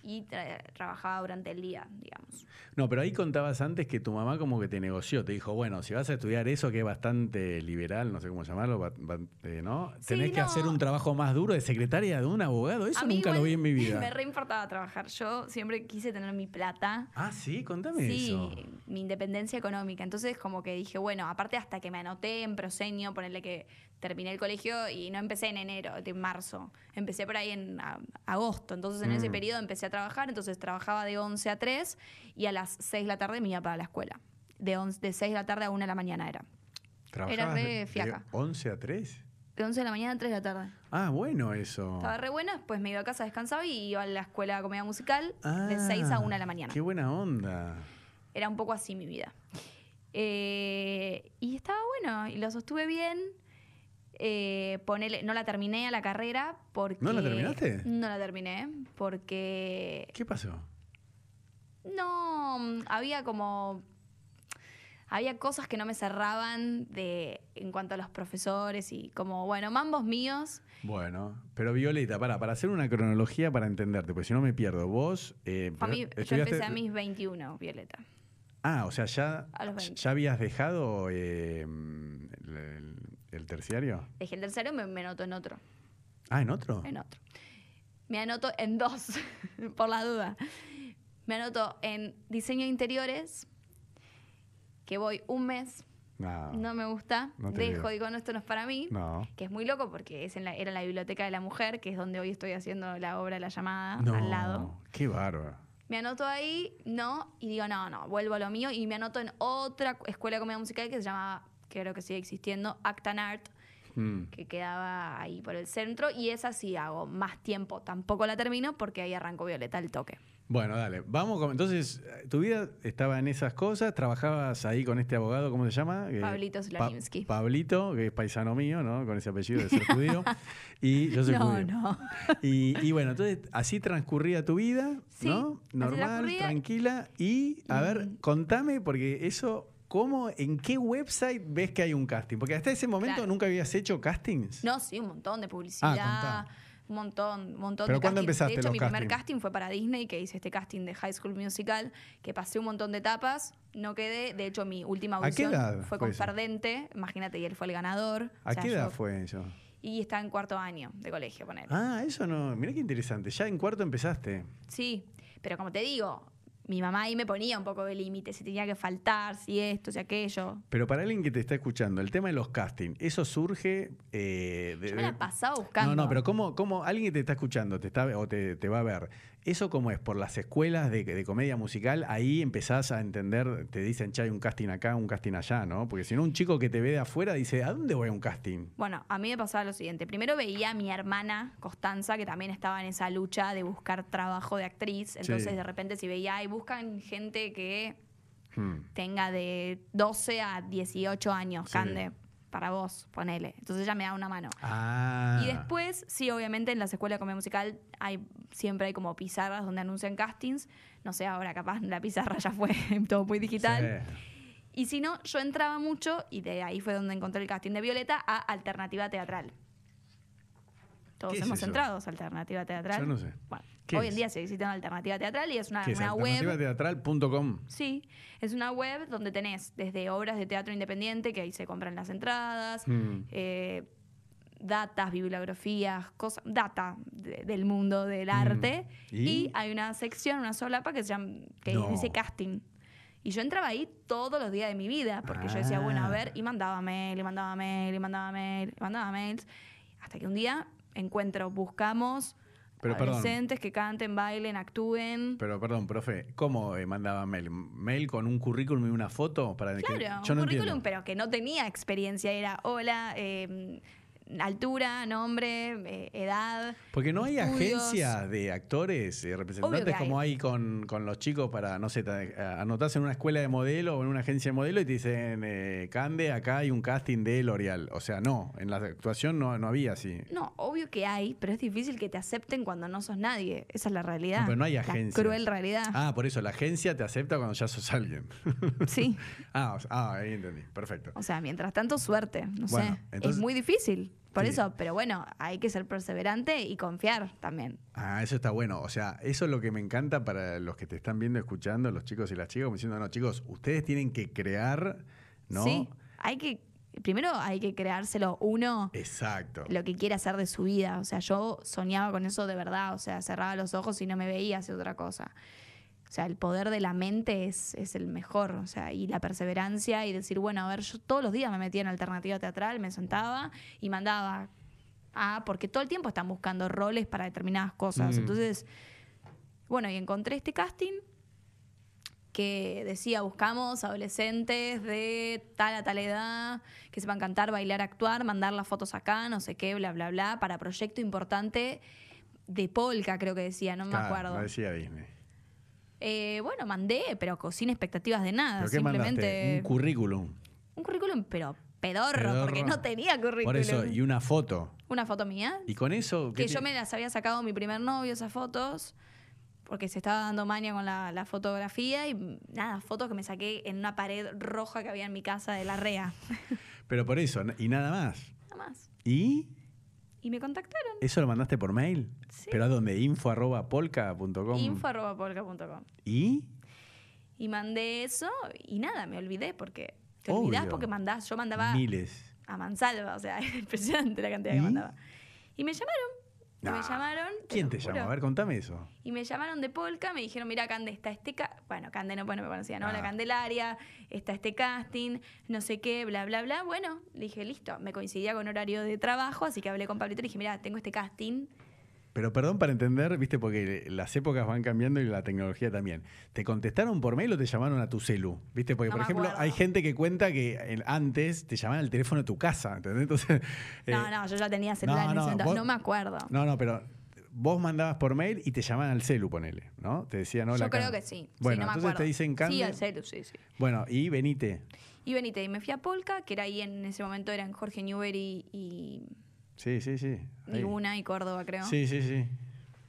y tra- trabajaba durante el día, digamos. No, pero ahí contabas antes que tu mamá como que te negoció, te dijo, bueno, si vas a estudiar eso que es bastante liberal, no sé cómo llamarlo, ba- ba- eh, ¿no? Sí, Tenés que hacer un trabajo más duro de secretaria de un abogado, eso nunca lo vi en mi vida. Me re importaba trabajar. Yo siempre quise tener mi plata. Ah, sí, contame Sí, eso. mi independencia económica. Entonces, como que dije, bueno, aparte hasta que me anoté en Proseño, ponerle que terminé el colegio y no empecé en enero, en marzo. Empecé por ahí en a- agosto. Entonces, en ese Mm. periodo empecé a trabajar. Entonces, trabajaba de 11 a 3 y a las 6 de la tarde me iba para la escuela. De, 11 de 6 de la tarde a 1 de la mañana era. ¿Trabajabas re de- de fiaca. 11 a 3? De 11 de la mañana a 3 de la tarde. Ah, bueno eso. Estaba re buena, después me iba a casa, descansaba y iba a la escuela de comedia musical de Ah, 6 a 1 de la mañana. Qué buena onda. Era un poco así mi vida. Eh, y estaba bueno, y lo sostuve bien. Eh, ponele- no la terminé a la carrera porque... ¿No la terminaste? No la terminé porque ¿Qué pasó? no, había como... Había cosas que no me cerraban de, en cuanto a los profesores y como, bueno, mambos míos. Bueno, pero Violeta, para, para hacer una cronología para entenderte, porque si no me pierdo. Vos eh, A mí, yo empecé a mis 21, Violeta. Ah, o sea, ya, A los 20. ya habías dejado eh, el, el- terciario. Dejé el tercero, me, me anoto en otro. Ah, ¿en otro? En otro. Me anoto en dos, por la duda. Me anoto en diseño de interiores, que voy un mes, No. no me gusta, No dejo, veo. digo, no, esto no es para mí. No. Que es muy loco porque es en la, era en la Biblioteca de la Mujer, que es donde hoy estoy haciendo la obra La Llamada, No, al lado. Qué bárbaro. Me anoto ahí, no, y digo, no, no, vuelvo a lo mío y me anoto en otra escuela de comedia musical que se llamaba, creo que sigue existiendo, Actan Art, Mm. que quedaba ahí por el centro, y esa sí hago más tiempo. Tampoco la termino porque ahí arrancó Violeta al toque. Bueno, dale. Vamos con. Entonces, tu vida estaba en esas cosas. Trabajabas ahí con este abogado, ¿cómo se llama? Eh, Pablito Pa- Slavinsky. Pablito, que es paisano mío, ¿no? Con ese apellido de ser judío. Y yo soy No, judío. no. Y, y bueno, entonces así transcurría tu vida, Sí, ¿no? Normal, tranquila. Y, a ver, contame, porque eso, ¿cómo, en qué website ves que hay un casting? Porque hasta ese momento Claro. nunca habías hecho castings. No, sí, un montón de publicidad. Ah, un montón, un montón ¿Pero de cuándo empezaste De hecho, los mi primer casting fue para Disney, que hice este casting de High School Musical, que pasé un montón de etapas, no quedé. De hecho, mi última ¿A qué audición fue fue con eso? Perdente, imagínate, y él fue el ganador. ¿A O sea, qué edad yo- fue eso? Y estaba en cuarto año de colegio, poner. Ah, eso no. Mirá qué interesante. Ya en cuarto empezaste. Sí, pero como te digo, mi mamá ahí me ponía un poco de límite, si tenía que faltar, si esto, si aquello. Pero para alguien que te está escuchando, el tema de los castings, ¿eso surge eh, de, Yo me la pasaba buscando. No, no, pero ¿cómo, cómo alguien que te está escuchando te está, o te, te va a ver? ¿Eso cómo es? ¿Por las escuelas de, de comedia musical? Ahí empezás a entender, te dicen, che, hay un casting acá, un casting allá, ¿no? Porque si no, un chico que te ve de afuera dice, ¿a dónde voy a un casting? Bueno, a mí me pasaba lo siguiente. Primero veía a mi hermana Constanza, que también estaba en esa lucha de buscar trabajo de actriz. Entonces, Sí. de repente, si veía, y buscan gente que Hmm. tenga de 12 a 18 años, Sí. Cande, para vos, ponele. Entonces ella me da una mano. Ah. Y después, sí, obviamente en las escuelas de comedia musical hay, siempre hay como pizarras donde anuncian castings. No sé, ahora capaz la pizarra ya fue todo muy digital. Sí. Y si no, yo entraba mucho, y de ahí fue donde encontré el casting de Violeta, a Alternativa Teatral. Todos ¿Qué es hemos eso? entrado a Alternativa Teatral. Yo no sé. Bueno, ¿Qué hoy es? en día se existe una Alternativa Teatral y es una, ¿Qué es? una web. Alternativateatral.com. Sí, es una web donde tenés desde obras de teatro independiente, que ahí se compran las entradas, Mm. eh, datas, bibliografías, cosas, data de- del mundo del Mm. arte. ¿Y? ¿Y? hay una sección, una solapa que se llama, que No. dice casting. Y yo entraba ahí todos los días de mi vida, porque yo decía, bueno, a ver, Ah. y mandaba mail, y mandaba mail, y mandaba mail, y mandaba mails. Hasta que un día encuentro, buscamos Pero, perdón. adolescentes que canten, bailen, actúen. Pero perdón, profe, ¿cómo eh, mandaba mail? ¿Mail con un currículum y una foto? Para que- Claro, yo un no currículum, entiendo. pero que no tenía experiencia. Era hola, eh, altura, nombre, eh, edad. Porque no hay estudios. agencias de actores, eh, representantes como hay con, con los chicos para, no sé, te- anotás en una escuela de modelo o en una agencia de modelo y te dicen, eh, Cande, acá hay un casting de L'Oreal. O sea, no, en la actuación no, no había así. No, obvio que hay, pero es difícil que te acepten cuando no sos nadie. Esa es la realidad. No, pero no hay La agencias. cruel realidad. Ah, por eso, la agencia te acepta cuando ya sos alguien. Sí. ah, ah, ahí entendí, perfecto. O sea, mientras tanto, suerte. No Bueno, sé. entonces- es muy difícil. Por Sí. eso, pero bueno, hay que ser perseverante y confiar también. Ah, eso está bueno. O sea, eso es lo que me encanta para los que te están viendo, escuchando, los chicos y las chicas, como diciendo, no, chicos, ustedes tienen que crear, ¿no? Sí. Hay que. Primero hay que creárselo uno. Exacto. lo que quiere hacer de su vida. O sea, yo soñaba con eso de verdad. O sea, cerraba los ojos y no me veía hacer otra cosa. O sea, el poder de la mente es, es el mejor. O sea, y la perseverancia y decir, bueno, a ver, yo todos los días me metía en alternativa teatral, me sentaba y mandaba. Ah, porque todo el tiempo están buscando roles para determinadas cosas. Mm. Entonces, bueno, y encontré este casting que decía, buscamos adolescentes de tal a tal edad, que sepan cantar, bailar, actuar, mandar las fotos acá, no sé qué, bla, bla, bla, para proyecto importante de Polka, creo que decía, no me acuerdo. lo decía Disney. Eh, bueno, mandé, pero sin expectativas de nada, ¿Pero qué simplemente mandaste? Un currículum. un currículum, pero pedorro, Pedorro. porque no tenía currículum. Por eso, y una foto. Una foto mía, Y con eso. ¿qué que yo me las había sacado mi primer novio, esas fotos, porque se estaba dando maña con la, la fotografía y nada, fotos que me saqué en una pared roja que había en mi casa de la REA. Pero por eso, y nada más. Nada más. ¿Y? Y me contactaron. ¿Eso lo mandaste por mail? Sí. ¿Pero a dónde? Info arroba polka.com. Info arroba polka.com. ¿Y? Y mandé eso y nada, me olvidé porque te Obvio. olvidás porque mandás, yo mandaba Miles. a mansalva, o sea, impresionante la cantidad ¿Y? que mandaba. Y me llamaron. Y me Nah. llamaron. ¿Quién te juro. llamó? A ver, contame eso. Y me llamaron de Polka, me dijeron, mira, Cande, está este... ca-". Bueno, Cande no, bueno, me conocía, ¿no? Ah. La Candelaria, está este casting, no sé qué, bla, bla, bla. Bueno, le dije, listo. Me coincidía con horario de trabajo, así que hablé con Pablito y le dije, mira, tengo este casting. Pero perdón para entender, viste, porque las épocas van cambiando y la tecnología también. ¿Te contestaron por mail o te llamaron a tu celu? ¿Viste? Porque, No por ejemplo, acuerdo. hay gente que cuenta que el- antes te llamaban al teléfono de tu casa, ¿entendés? Entonces, No, eh, no, yo ya tenía celular no, en no, ese entonces, vos- no me acuerdo. No, no, pero vos mandabas por mail y te llamaban al celu, ponele, ¿no? Te decían, hola. yo creo Cande". que sí. Bueno, sí, no me entonces te dicen Cande. Sí, al celu, sí, sí. Bueno, y venite. Y venite, y me fui a Polka, que era ahí en ese momento eran Jorge Newbery y, Sí, sí, sí. ahí. y una y Córdoba, creo. Sí, sí, sí.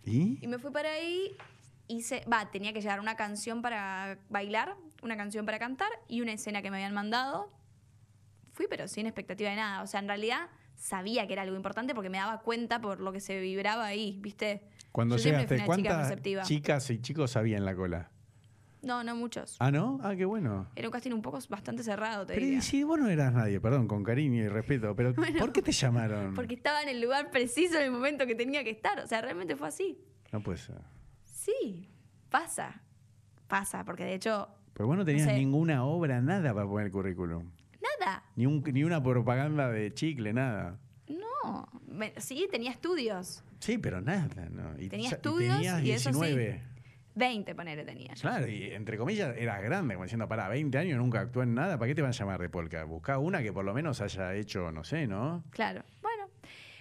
¿Y? Y me fui para ahí, hice, va, tenía que llevar una canción para bailar, una canción para cantar y una escena que me habían mandado. Fui, pero sin expectativa de nada. O sea, en realidad sabía que era algo importante porque me daba cuenta por lo que se vibraba ahí, ¿viste? Cuando Yo llegaste, fui una chica ¿cuántas receptiva. chicas y chicos había en la cola? No, no muchos. Ah, ¿no? Ah, qué bueno. Era un casting un poco bastante cerrado, te Pero diría. y si vos no eras nadie, perdón, con cariño y respeto, pero Bueno. ¿por qué te llamaron? Porque estaba en el lugar preciso en el momento que tenía que estar. O sea, realmente fue así. No puede ser. Sí, pasa. Pasa, porque de hecho, Pero vos no tenías sé. ninguna obra, nada para poner el currículum. nada. Ni, un, ni una propaganda de chicle, nada. No. Me- sí, tenía estudios. Sí, pero nada, ¿no? Y, Tenía y estudios tenías y eso sí. 19. 20, ponele, tenía yo. Claro, y entre comillas eras grande, como diciendo, para 20 años nunca actué en nada, ¿para qué te van a llamar de polka? Buscá una que por lo menos haya hecho, no sé, ¿no? Claro. Bueno.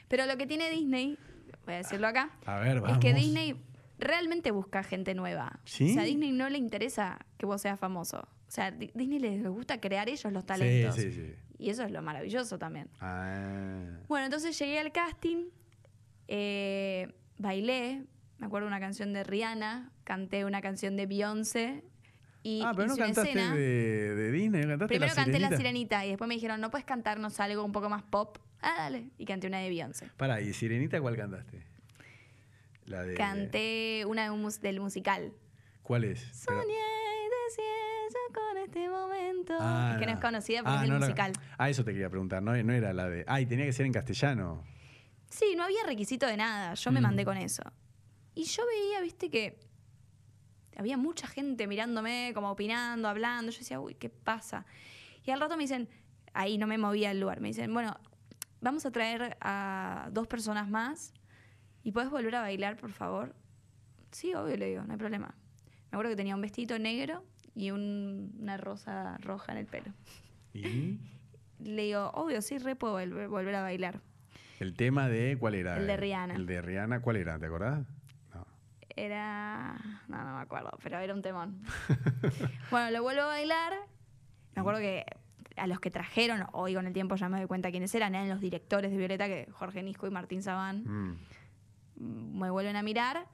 Pero lo que tiene Disney, voy a decirlo acá, A ver, vamos. es que Disney realmente busca gente nueva. ¿Sí? O sea, a Disney no le interesa que vos seas famoso. sea, Di- Disney les gusta crear ellos los talentos. Sí, sí, sí. Y eso es lo maravilloso también. Ah. Bueno, entonces llegué al casting, eh, bailé, me acuerdo una canción de Rihanna, canté una canción de Beyoncé y Ah, pero no cantaste escena. de, de Disney, cantaste Primero la canté. La Sirenita y después me dijeron, ¿no puedes cantarnos algo un poco más pop? Ah, dale. Y canté una de Beyoncé. Pará, ¿y Sirenita cuál cantaste? La de. Canté una de un mus- del musical. ¿Cuál es? Soñé y con este momento. Ah, que no es conocida porque Ah, es del no la- musical. Ah, eso te quería preguntar, no, no era la de. Ay, tenía que ser en castellano. Sí, no había requisito de nada. Yo me Mm. mandé con eso. Y yo veía, viste, que había mucha gente mirándome, como opinando, hablando. Yo decía, uy, ¿qué pasa? Y al rato me dicen, ahí no me movía el lugar. Me dicen, bueno, vamos a traer a dos personas más y puedes volver a bailar, por favor. Sí, obvio, le digo, no hay problema. Me acuerdo que tenía un vestido negro y un- una rosa roja en el pelo. ¿Y? Le digo, obvio, sí, re puedo volver, volver a bailar. El tema de. ¿Cuál era? El de Rihanna. El de Rihanna, ¿cuál era? ¿Te acordás? Era. No, no me acuerdo, pero era un temón. bueno, lo vuelvo a bailar. Me acuerdo que a los que trajeron, hoy con el tiempo ya me doy cuenta quiénes eran, eran los directores de Violeta, que Jorge Nisco y Martín Sabán Mm. me vuelven a mirar.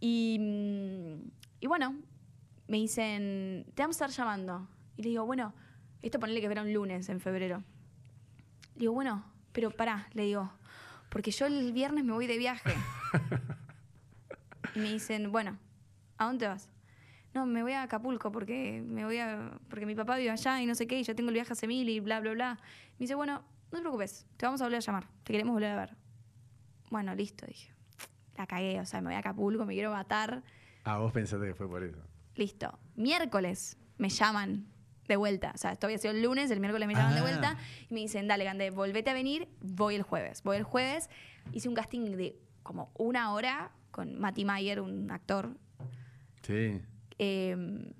Y, y bueno, me dicen, te vamos a estar llamando. Y le digo, bueno, esto ponerle que era un lunes en febrero. Le digo, bueno, pero pará, le digo, porque yo el viernes me voy de viaje. y me dicen, bueno, ¿a dónde vas? No, me voy a Acapulco porque me voy a. porque mi papá vive allá y no sé qué, y yo tengo el viaje hace mil y bla, bla, bla. Me dice, bueno, no te preocupes, te vamos a volver a llamar, te queremos volver a ver. Bueno, listo, dije. La cagué, o sea, me voy a Acapulco, me quiero matar. Ah, vos pensaste que fue por eso. Listo. Miércoles me llaman de vuelta. O sea, esto había sido el lunes, el miércoles me llaman de Ah. vuelta y me dicen, dale, Gandé, volvete a venir, voy el jueves. Voy el jueves, hice un casting de como una hora con Mati Mayer, un actor, Sí. eh,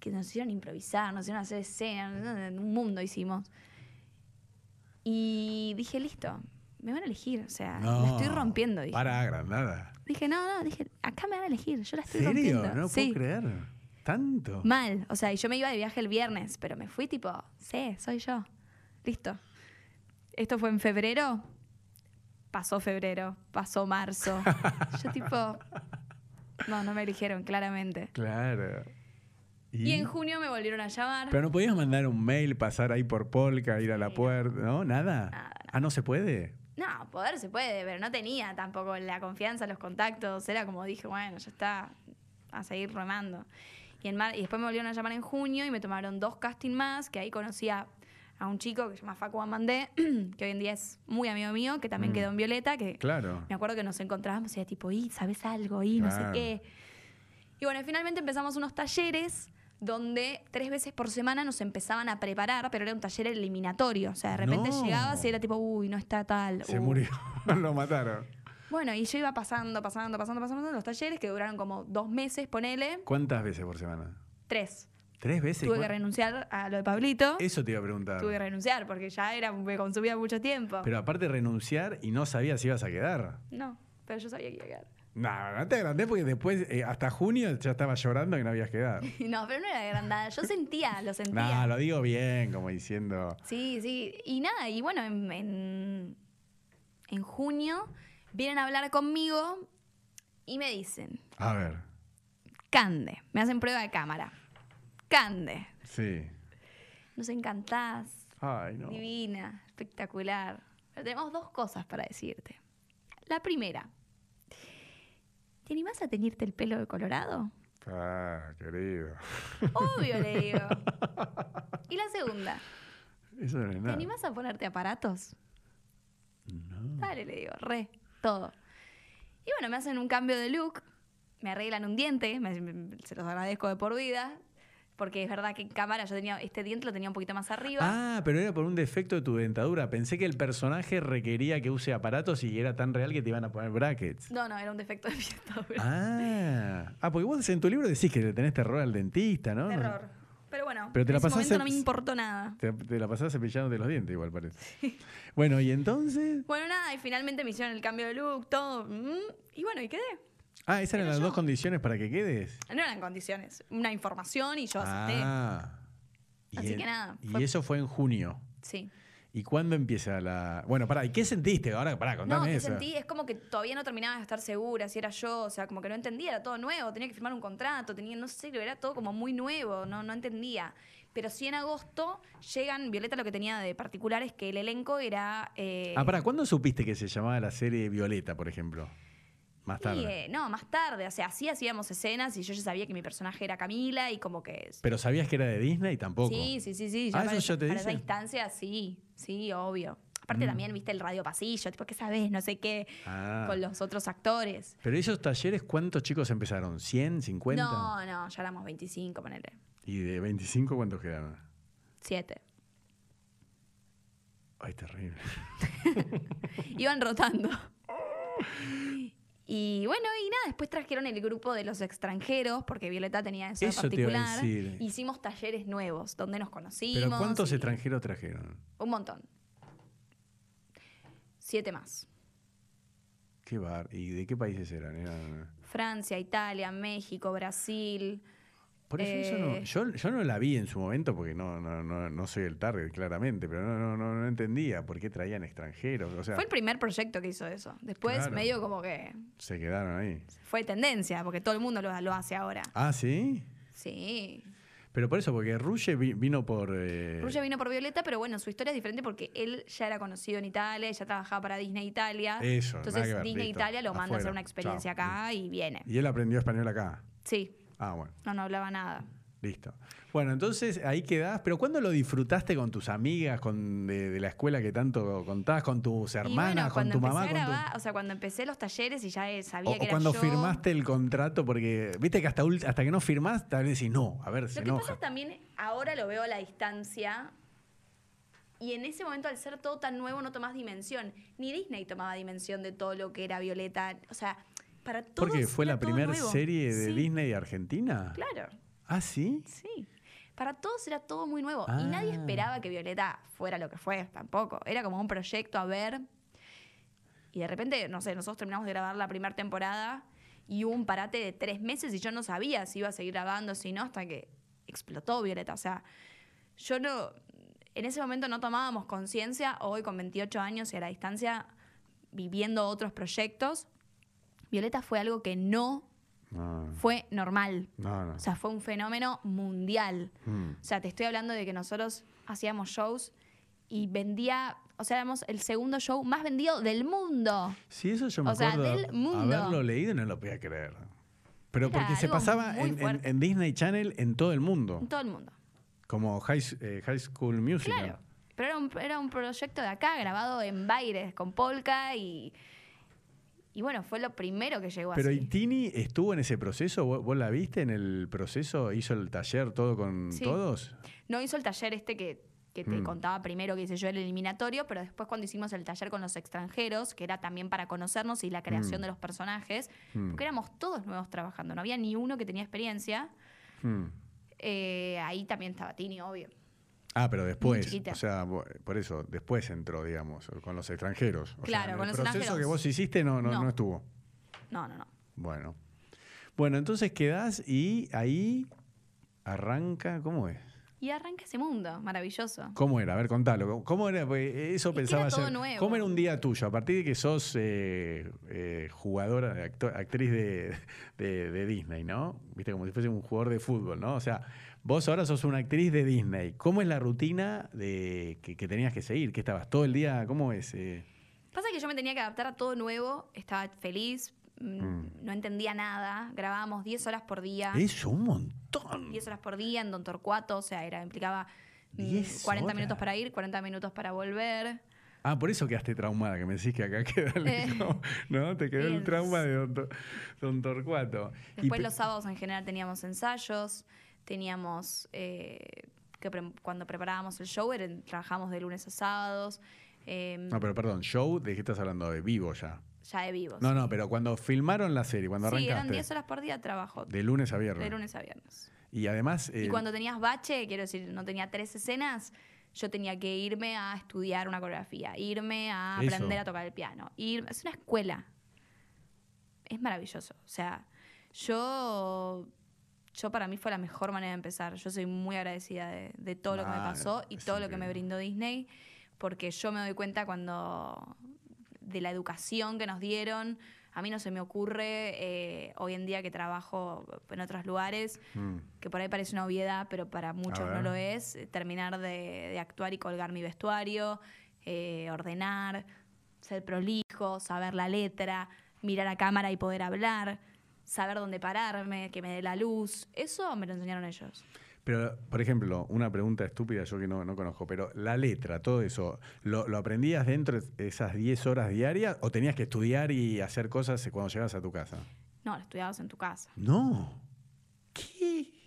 que nos hicieron improvisar, nos hicieron hacer escenas, un mundo hicimos. Y dije, listo, me van a elegir, o sea, la estoy rompiendo. Dije. Para agrandada. Dije, no, no, dije, acá me van a elegir, yo la estoy ¿Serio? rompiendo. No sí. puedo creer. ¿Tanto? Mal, o sea, y yo me iba de viaje el viernes, pero me fui tipo, sí, soy yo. Listo. Esto fue en febrero. Pasó febrero, pasó marzo. yo tipo, no, no me eligieron, claramente. Claro. Y en junio me volvieron a llamar. Pero no podías mandar un mail, pasar ahí por Polka, ir a la puerta, ¿no? ¿Nada? Nada, Ah, no se puede. No, poder se puede, pero no tenía tampoco la confianza, los contactos. Era como dije, bueno, ya está, a seguir remando. Y, en mar- y después me volvieron a llamar en junio y me tomaron dos castings más, que ahí conocí a, un chico que se llama Facu Amandé, que hoy en día es muy amigo mío, que también Mm. quedó en Violeta, que Claro. me acuerdo que nos encontrábamos y era tipo, y ¿sabes algo? Y no sé qué. Y bueno, finalmente empezamos unos talleres donde tres veces por semana nos empezaban a preparar, pero era un taller eliminatorio. O sea, de repente No. llegabas y era tipo, uy, no está tal. Se uy". murió. Lo mataron. Bueno, y yo iba pasando, pasando, pasando, pasando los talleres que duraron como dos meses, ponele. ¿Cuántas veces por semana? Tres. ¿Tres veces? Tuve que ¿Cuán- renunciar a lo de Pablito. Eso te iba a preguntar. Tuve que renunciar porque ya era, me consumía mucho tiempo. Pero aparte renunciar y no sabías si ibas a quedar. no, pero yo sabía que iba a quedar. No, no te agrandé porque después, eh, hasta junio, ya estaba llorando que no habías quedado. No, pero no era agrandada. Yo sentía, lo sentía. No, lo digo bien, como diciendo. Sí, sí. Y nada, y bueno, en, en, en junio vienen a hablar conmigo y me dicen, A ver, Cande, me hacen prueba de cámara. Cande, sí. nos encantás, Ay, no. divina, espectacular. Pero tenemos dos cosas para decirte. La primera, ¿te animás a teñirte el pelo de colorado? Ah, querido. Obvio, le digo. Y la segunda, Eso no es ¿te nada. animás a ponerte aparatos? No. Dale, le digo, re, todo. Y bueno, me hacen un cambio de look, me arreglan un diente, me- me- se los agradezco de por vida, porque es verdad que en cámara yo tenía, este diente lo tenía un poquito más arriba. Ah, pero era por un defecto de tu dentadura. Pensé que el personaje requería que use aparatos y era tan real que te iban a poner brackets. No, no, era un defecto de mi dentadura. Ah, ah, porque vos en tu libro decís que le tenés terror al dentista, ¿no? Terror. Pero bueno, Pero te en la ese momento en- no me importó nada. Te, te la pasás cepillándote los dientes, igual parece. Bueno, y entonces. Bueno, nada, y finalmente me hicieron el cambio de look, todo. mm, Y bueno, y quedé. Ah, esas eran Era las yo. dos condiciones para que quedes. No eran condiciones, una información y yo acepté. Ah. Y Así que nada, Y eso fue en junio. Sí. ¿Y cuándo empieza la...? Bueno, pará, ¿y qué sentiste? Ahora, pará, contame No, eso. sentí, es como que todavía no terminaba de estar segura si era yo, o sea, como que no entendía, era todo nuevo, tenía que firmar un contrato, tenía, no sé, era todo como muy nuevo, no, no entendía. Pero sí en agosto llegan, Violeta lo que tenía de particular es que el elenco era... eh, Ah, pará, ¿cuándo supiste que se llamaba la serie Violeta, por ejemplo? Más y, tarde. eh, no, más tarde, o sea, sí hacíamos escenas y yo ya sabía que mi personaje era Camila y como que... Pero sabías que era de Disney tampoco. Sí, sí, sí, sí. Ah, para, ¿eso ya te para esa dice? instancia, sí, sí, obvio. Aparte también viste el radio pasillo, tipo, ¿qué sabes? No sé qué, Ah. con los otros actores. Pero esos talleres, ¿cuántos chicos empezaron? ¿100, 50? No, no, ya éramos 25, ponele. ¿Y de 25 cuántos quedaron? Siete. Ay, terrible. Iban rotando. Y bueno, y nada, después trajeron el grupo de los extranjeros, porque Violeta tenía eso, Eso te iba a particular. decir. Hicimos talleres nuevos, donde nos conocimos. ¿Pero cuántos y- extranjeros trajeron? Un montón. Siete más. ¿Qué bar? ¿Y de qué países eran? Eran- Francia, Italia, México, Brasil. Por eso, eso no- Eh. yo, yo no la vi en su momento porque no, no, no, no soy el target, claramente, pero no, no, no, no entendía por qué traían extranjeros. O sea, Fue el primer proyecto que hizo eso. Después Claro. medio como que se quedaron ahí. fue tendencia, porque todo el mundo lo, lo hace ahora. Ah, ¿sí? Sí. Pero por eso, porque Ruge vi- vino por... eh, Ruge vino por Violeta, pero bueno, su historia es diferente porque él ya era conocido en Italia, ya trabajaba para Disney Italia. Eso, Entonces Disney Italia lo manda a hacer una experiencia chao, acá y viene. Y él aprendió español acá. Sí, Ah, bueno, no, no hablaba nada. listo. Bueno, entonces ahí quedás. Pero ¿cuándo lo disfrutaste con tus amigas, con de, de la escuela que tanto contabas, con tus hermanas, bueno, con tu mamá? con tu- o sea, cuando empecé los talleres y ya eh, sabía O, que o era cuando yo. firmaste el contrato, porque viste que hasta, hasta que no firmás, tal vez decís no, a ver, se Lo que enoja. pasa también, ahora lo veo a la distancia. Y en ese momento, al ser todo tan nuevo, no tomás dimensión. Ni Disney tomaba dimensión de todo lo que era Violeta. O sea, para todos. Porque fue la primera serie de Sí, Disney de Argentina. Claro, Ah, sí. sí. Para todos era todo muy nuevo. Ah. Y nadie esperaba que Violeta fuera lo que fue, tampoco. Era como un proyecto a ver. Y de repente, no sé, nosotros terminamos de grabar la primera temporada y hubo un parate de tres meses y yo no sabía si iba a seguir grabando, si no, hasta que explotó Violeta. O sea, yo no. En ese momento no tomábamos conciencia, hoy con 28 años y a la distancia, viviendo otros proyectos, Violeta fue algo que no No, fue normal. no. no. O sea, fue un fenómeno mundial. Mm. O sea, te estoy hablando de que nosotros hacíamos shows y vendía, o sea, éramos el segundo show más vendido del mundo. Sí, eso yo me O sea, del mundo. haberlo leído no lo podía creer. Pero Era porque se pasaba en, en- fuerte. en Disney Channel en todo el mundo. En todo el mundo. Como High, eh, high School Musical. Claro. Pero era un, era un proyecto de acá, grabado en Baires, con polka y. Y bueno, fue lo primero que llegó Pero así. ¿y Tini estuvo en ese proceso? ¿Vos, vos la viste en el proceso? ¿Hizo el taller todo con Sí. todos? No hizo el taller este que, que te Mm. contaba primero que hice yo el eliminatorio, pero después cuando hicimos el taller con los extranjeros, que era también para conocernos y la creación Mm. de los personajes, Mm. porque éramos todos nuevos trabajando, no había ni uno que tenía experiencia. Hmm. eh, ahí también estaba Tini, obvio. Ah, pero después, o sea, por eso, después entró, digamos, con los extranjeros. O Claro, con el los proceso extranjeros. que vos hiciste no, no, No. no estuvo. No, no, no. Bueno. Bueno, entonces quedás y ahí arranca, ¿cómo es? Y arranca ese mundo maravilloso. ¿Cómo era? A ver, contalo. ¿Cómo- ¿Cómo era? Porque eso Es pensaba era todo hacer. nuevo. ¿Cómo era un día tuyo? A partir de que sos eh, eh, jugadora, acto- actriz de, de- de Disney, ¿no? Viste, como si fuese un jugador de fútbol, ¿no? O sea, vos ahora sos una actriz de Disney. ¿Cómo es la rutina de, que, que tenías que seguir? ¿Qué estabas todo el día? ¿Cómo es? Eh, Pasa que yo me tenía que adaptar a todo nuevo, estaba feliz, mm, Mm. no entendía nada, grabábamos 10 horas por día. Eso, un montón. 10 horas por día en Don Torcuato, o sea, era, implicaba mm, 10 40 minutos horas. para ir, 40 minutos para volver. Ah, por eso quedaste traumada, que me decís que acá queda el, Eh. ¿no? Te quedó el trauma de Don, Don Torcuato. Después los sábados en general teníamos ensayos, teníamos, eh, que pre- cuando preparábamos el show, era- trabajábamos de lunes a sábados, eh, No, pero perdón, show, ¿de qué estás hablando? De vivo ya. ya de vivos. No, no, pero cuando filmaron la serie, cuando sí, eran arrancaste, 10 horas por día trabajo, de lunes a viernes. de lunes a viernes. Y además, eh, Y cuando tenías bache, quiero decir, no tenía tres escenas, yo tenía que irme a estudiar una coreografía, irme a Eso. aprender a tocar el piano. Ir, es una escuela. Es maravilloso. O sea, yo yo para mí fue la mejor manera de empezar. Yo soy muy agradecida de, de todo lo que me pasó y todo lo que me brindó Disney, porque yo me doy cuenta cuando de la educación que nos dieron. A mí no se me ocurre eh, hoy en día que trabajo en otros lugares, Mm. que por ahí parece una obviedad, pero para muchos no lo es, eh, terminar de, de actuar y colgar mi vestuario, eh, ordenar, ser prolijo, saber la letra, mirar a cámara y poder hablar, saber dónde pararme, que me dé la luz. Eso me lo enseñaron ellos. Pero, por ejemplo, una pregunta estúpida yo que no, no conozco, pero la letra, todo eso, ¿lo, lo aprendías dentro de esas 10 horas diarias o tenías que estudiar y hacer cosas cuando llegabas a tu casa? No, lo estudiabas en tu casa. No. ¿Qué?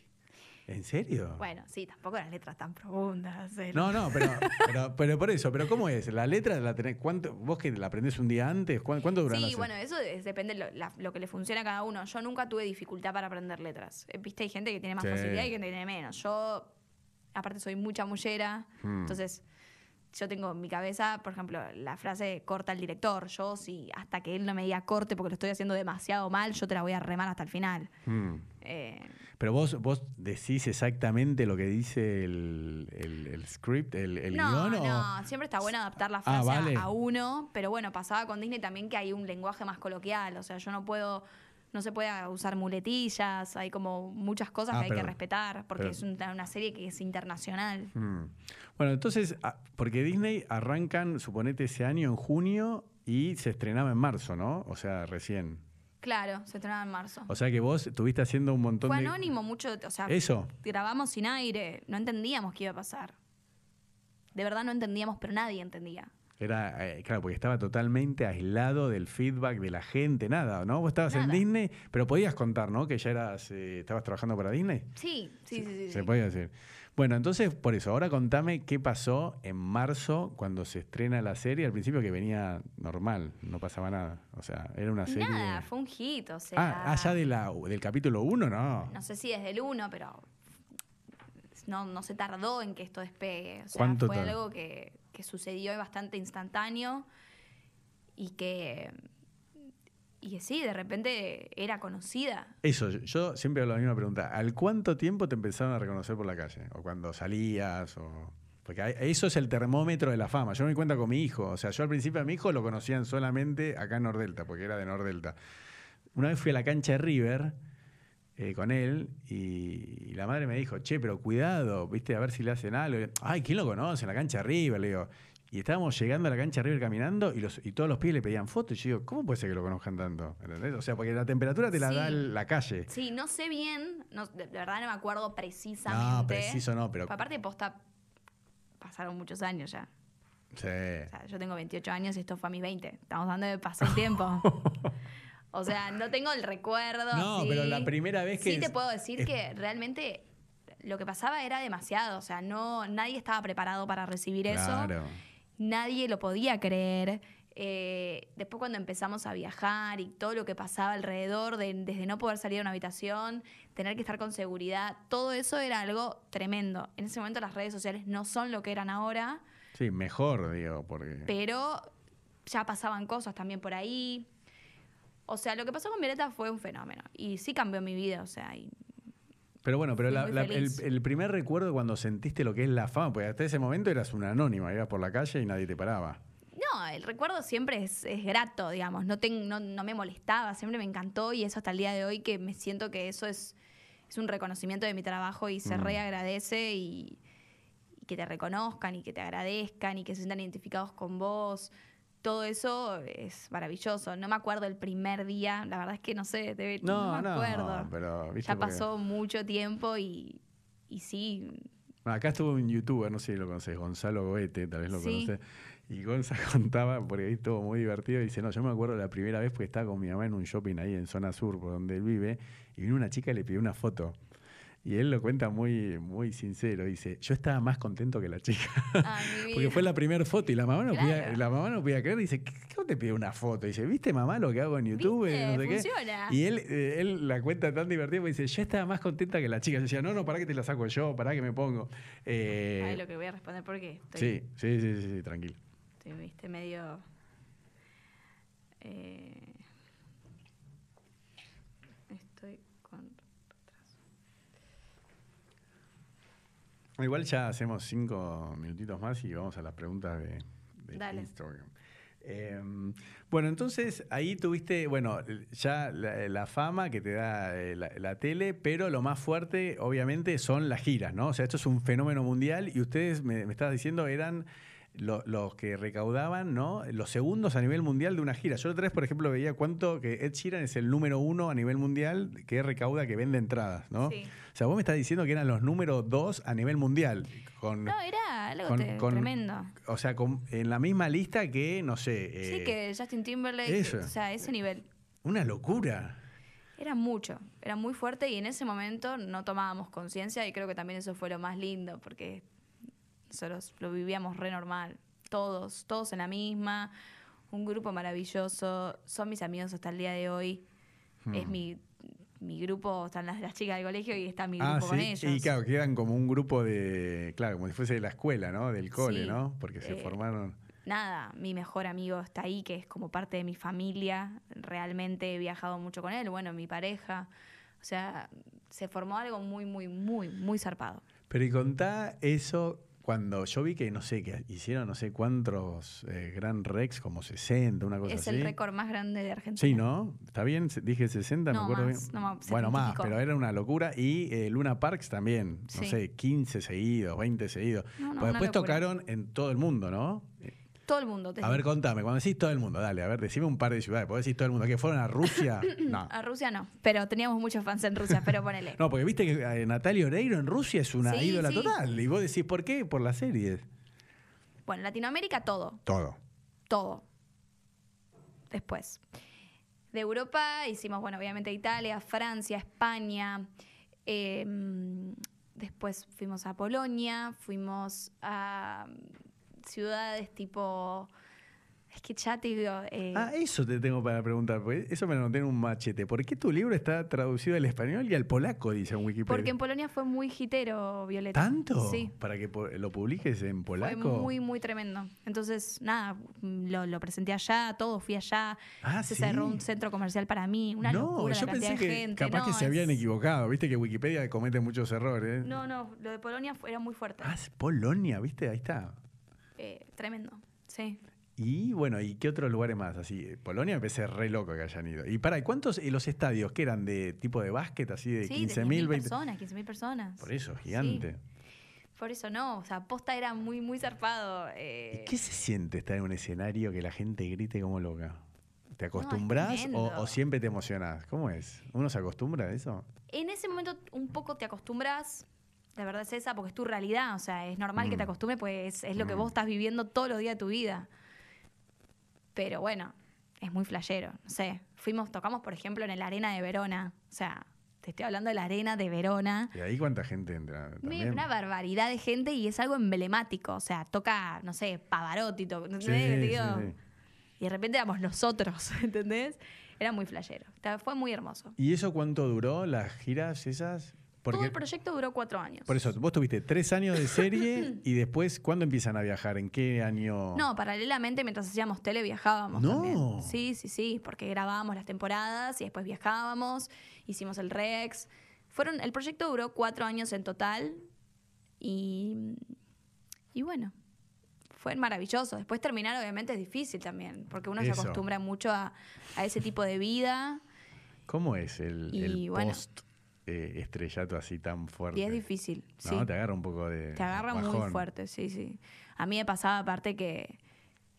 ¿En serio? Bueno, sí, tampoco las letras tan profundas. No, no, pero, pero, pero por eso, pero ¿cómo es? ¿La letra la tenés? ¿Cuánto, ¿Vos que la aprendés un día antes? ¿Cuánto, cuánto duran Sí, las- bueno, eso es- depende lo, la- lo que le funciona a cada uno. Yo nunca tuve dificultad para aprender letras. Eh, Viste, hay gente que tiene más Sí. facilidad y gente que tiene menos. Yo, aparte, soy muy chamullera. Hmm. Entonces, yo tengo en mi cabeza, por ejemplo, la frase corta el director. Yo, si hasta que él no me diga corte porque lo estoy haciendo demasiado mal, yo te la voy a remar hasta el final. Mm. Eh, Pero vos, vos decís exactamente lo que dice el, el- el script, el, el no, guion, o- no, siempre está bueno adaptar la Ah, frase a- vale. a, uno, pero bueno, pasaba con Disney también que hay un lenguaje más coloquial, o sea, yo no puedo, no se puede usar muletillas, hay como muchas cosas Ah, que hay que respetar, porque pero- es una, una serie que es internacional. Mm. Bueno, entonces, ah, porque Disney arrancan, suponete, ese año en junio y se estrenaba en marzo, ¿no? O sea, recién. Claro, se estrenaba en marzo. O sea que vos estuviste haciendo un montón Fue de... anónimo mucho, o sea, Eso. grabamos sin aire, no entendíamos qué iba a pasar. De verdad no entendíamos, pero nadie entendía. Era, eh, claro, porque estaba totalmente aislado del feedback de la gente, nada, ¿no? Vos estabas en. Disney, pero podías contar, ¿no? Que ya eras, eh, estabas trabajando para Disney. Sí, sí, sí, sí. Se sí. podía decir. Bueno, entonces, por eso, ahora contame qué pasó en marzo cuando se estrena la serie. Al principio que venía normal, no pasaba nada. O sea, era una serie... Nada, fue un hit, o sea. ah, ah, ya de la, del capítulo 1, no. no sé si desde el 1, pero no, no se tardó en que esto despegue. O sea, ¿Cuánto fue algo que, que sucedió bastante instantáneo y que, y sí, de repente era conocida. Eso, yo- siempre hago la misma pregunta. ¿Al cuánto tiempo te empezaron a reconocer por la calle? ¿O cuando salías? O... Porque eso es el termómetro de la fama. Yo me di cuenta con mi hijo. O sea, yo al principio a mi hijo lo conocían solamente acá en Nordelta, porque era de Nordelta. Una vez fui a la cancha de River eh, con él y, y la madre me dijo, che, pero cuidado, viste, a ver si le hacen algo. Ay, ¿quién lo conoce? En la cancha de River, le digo. Y estábamos llegando a la cancha de River caminando y, los, y todos los pies le pedían fotos. Y yo digo, ¿cómo puede ser que lo conozcan tanto? ¿Entendés? O sea, porque la temperatura te la Sí. da la calle. Sí, no sé bien, no- de, de verdad no me acuerdo precisamente. No, preciso no, pero- Aparte, posta, pasaron muchos años ya. Sí. O sea, yo tengo 28 años y esto fue a mis 20. Estamos hablando de pasar el tiempo. O sea, no tengo el recuerdo. No, pero la primera vez que Sí, te puedo decir es- que realmente lo que pasaba era demasiado. O sea, no, nadie estaba preparado para recibir eso. Nadie lo podía creer. Eh, después cuando empezamos a viajar y todo lo que pasaba alrededor, de- desde no poder salir de una habitación, tener que estar con seguridad, todo eso era algo tremendo. En ese momento las redes sociales no son lo que eran ahora, Sí, mejor, digo, porque. pero ya pasaban cosas también por ahí. O sea, lo que pasó con Violeta fue un fenómeno. Y sí cambió mi vida, o sea, y Pero bueno, pero la- la- el, el primer recuerdo cuando sentiste lo que es la fama, porque hasta ese momento eras una anónima, ibas por la calle y nadie te paraba. No, el recuerdo siempre es, es grato, digamos. No, ten- no, no me molestaba, siempre me encantó y eso hasta el día de hoy que me siento que eso es, es un reconocimiento de mi trabajo y se Mm. reagradece y, y que te reconozcan y que te agradezcan y que se sientan identificados con vos. Todo eso es maravilloso. No me acuerdo el primer día, la verdad es que no sé, debe- no, No, me no, acuerdo. pero viste ya porque- pasó mucho tiempo y, y sí, Bueno, acá estuvo un youtuber, no sé si lo conoces, Gonzalo Goete, tal vez lo Sí. conoces. Y Gonza contaba, porque ahí estuvo muy divertido, y dice, no, yo me acuerdo la primera vez porque estaba con mi mamá en un shopping ahí en zona sur, por donde él vive, y vino una chica y le pidió una foto. Y él lo cuenta muy, muy sincero, dice, yo estaba más contento que la chica. Porque fue la primera foto y la mamá no, podía, Claro. la mamá no podía creer. Dice, ¿qué, qué te pide una foto? Dice, ¿viste mamá lo que hago en YouTube? No sé qué. Y él, eh, él la cuenta tan divertida porque dice, yo estaba más contenta que la chica. Yo decía, no, no, para que te la saco yo, para que me pongo. Eh, Ay, lo que voy a responder porque estoy, sí, sí, sí, sí, sí, tranquilo. estoy, viste, medio... eh, estoy con retraso. Igual ya hacemos cinco minutitos más y vamos a las preguntas de, de Dale. Instagram. Eh, bueno, entonces ahí tuviste, bueno, ya la, la fama que te da eh, la, la tele, pero lo más fuerte, obviamente, son las giras, ¿no? O sea, esto es un fenómeno mundial y ustedes, me, me estabas diciendo, eran lo- los que recaudaban, ¿no? Los segundos a nivel mundial de una gira. Yo otra vez, por ejemplo, veía cuánto que Ed Sheeran es el número uno a nivel mundial que recauda, que vende entradas, ¿no? Sí. O sea, vos me estás diciendo que eran los número dos a nivel mundial. Con, No, era algo con- te- con- tremendo. O sea, con- en la misma lista que, no sé. Sí, eh, que Justin Timberlake, eso. o sea, ese nivel. Una locura. Era mucho, era muy fuerte y en ese momento no tomábamos conciencia y creo que también eso fue lo más lindo porque nosotros lo vivíamos re normal, todos, todos en la misma, un grupo maravilloso, son mis amigos hasta el día de hoy, es mi, mi grupo, están las, las chicas del colegio y está mi grupo Ah, con sí. ellos. Y claro, quedan como un grupo de. Claro, como si fuese de la escuela, ¿no? Del cole, Sí, ¿no? Porque se eh, formaron. nada, mi mejor amigo está ahí, que es como parte de mi familia. Realmente he viajado mucho con él, bueno, mi pareja. O sea, se formó algo muy, muy, muy, muy zarpado. Pero y contá eso cuando yo vi que, no sé, que hicieron no sé cuántos eh, Gran Rex, como 60, una cosa es así. el récord más grande de Argentina. Sí, ¿no? ¿Está bien? Dije 60, me No, acuerdo más, bien. no, más, bueno, 70 y más, pero era una locura. Y eh, Luna Parks también, no Sí. sé, 15 seguidos, 20 seguidos. No, Pues después locura. tocaron en todo el mundo, ¿no? Todo el mundo. te A ver, contame, cuando decís todo el mundo, dale, a ver, decime un par de ciudades. ¿Podés decir todo el mundo? ¿Que fueron a Rusia? No. A Rusia no, pero teníamos muchos fans en Rusia, pero ponele. No, porque viste que eh, Natalia Oreiro en Rusia es una Sí, ídola sí. total. Y vos decís, ¿por qué? Por las series. Bueno, Latinoamérica todo, Todo. todo. Después. De Europa hicimos, bueno, obviamente Italia, Francia, España. eh, después fuimos a Polonia, fuimos a ciudades tipo. Es que ya te digo. eh, Ah, eso te tengo para preguntar, porque eso me lo noté en un machete. ¿Por qué tu libro está traducido al español y al polaco, dice en Wikipedia? porque en Polonia fue muy hitero, Violeta. ¿Tanto? Sí. ¿Para que lo publiques en polaco? Fue muy, muy tremendo. Entonces, nada, lo, lo presenté allá, todo, fui allá. Ah, se ¿sí? cerró un centro comercial para mí, una no, locura yo la pensé de que gente. capaz no, que se habían equivocado. Viste que Wikipedia comete muchos errores. No, no, lo de Polonia fue- era muy fuerte. Ah, es Polonia, ¿viste? Ahí está. Eh, tremendo, sí. Y bueno, ¿y qué otros lugares más? Así, Polonia me parece re loco que hayan ido. Y para, ¿y cuántos y los estadios que eran de tipo de básquet, así de sí, de 15.000, 10.000 20? personas, 15.000 personas. Por eso, gigante. Por eso no, o sea, posta era muy, muy zarpado. eh, ¿Y qué se siente estar en un escenario que la gente grite como loca? ¿Te acostumbras o, siempre te emocionás? ¿Cómo es? ¿Uno se acostumbra a eso? En ese momento un poco te acostumbras, la verdad es esa, porque es tu realidad, o sea, es normal que te Mm. acostumbres, pues es lo que Mm. vos estás viviendo todos los días de tu vida. Pero bueno, es muy flashero, no sé. Fuimos, tocamos, por ejemplo, en la arena de Verona, o sea, te estoy hablando de la arena de Verona. ¿Y ahí cuánta gente entra? También? Una barbaridad de gente y es algo emblemático, o sea, toca, no sé, Pavarotti, to-. Sí. Y de repente éramos nosotros, ¿entendés? Era muy flashero, fue muy hermoso. ¿Y eso cuánto duró, las giras esas? Todo el proyecto duró cuatro años. Por eso, vos tuviste tres años de serie y después, ¿cuándo empiezan a viajar? ¿En qué año? No, paralelamente mientras hacíamos tele viajábamos No. también. Sí, sí, sí, porque grabábamos las temporadas y después viajábamos, hicimos el Rex. Fueron, el proyecto duró cuatro años en total y, y bueno, fue maravilloso. Después terminar obviamente es difícil también, porque uno Eso. se acostumbra mucho a, a ese tipo de vida ¿Cómo es el, Y el bueno. Eh, estrellato así tan fuerte? y es difícil. No, sí. te agarra un poco de. Te agarra muy fuerte, sí, sí. A mí me pasaba aparte que,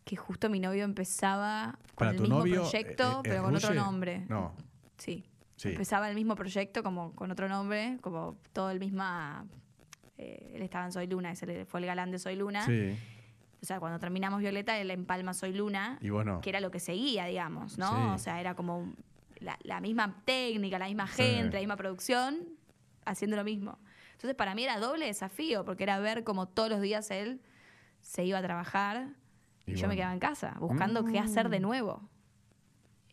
que justo mi novio empezaba con Para el tu mismo novio. proyecto, eh, eh, pero ¿es con otro nombre. No. Sí. Sí. Empezaba el mismo proyecto como con otro nombre, como todo el misma. eh, él estaba en Soy Luna, ese fue el galán de Soy Luna. Sí. O sea, cuando terminamos Violeta, él empalma Soy Luna, Y vos no. que era lo que seguía, digamos, ¿no? Sí. O sea, era como la, la misma técnica, la misma Sí. gente, la misma producción, haciendo lo mismo. Entonces, para mí era doble desafío, porque era ver cómo todos los días él se iba a trabajar y, Y yo me quedaba en casa, buscando qué hacer Mm. de nuevo.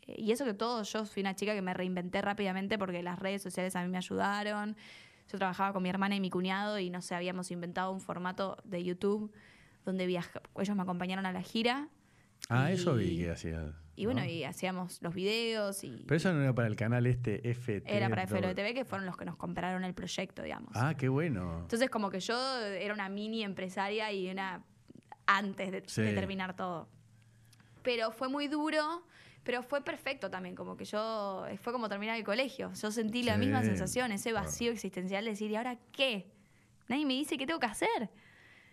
Eh, Y eso que todo, yo fui una chica que me reinventé rápidamente porque las redes sociales a mí me ayudaron. Yo trabajaba con mi hermana y mi cuñado y no sé, habíamos inventado un formato de YouTube donde viaja, ellos me acompañaron a la gira. Ah, y- eso vi que hacías. Y bueno, ¿no? y hacíamos los videos y Pero eso no era para el canal este FT. era para FLTV que fueron los que nos compraron el proyecto, digamos. Ah, qué bueno. Entonces como que yo era una mini empresaria y una antes de, Sí. de terminar todo. Pero fue muy duro, pero fue perfecto también, como que yo, fue como terminar el colegio. Yo sentí la misma sensación, ese vacío existencial de decir, ¿y ahora qué? Nadie me dice qué tengo que hacer.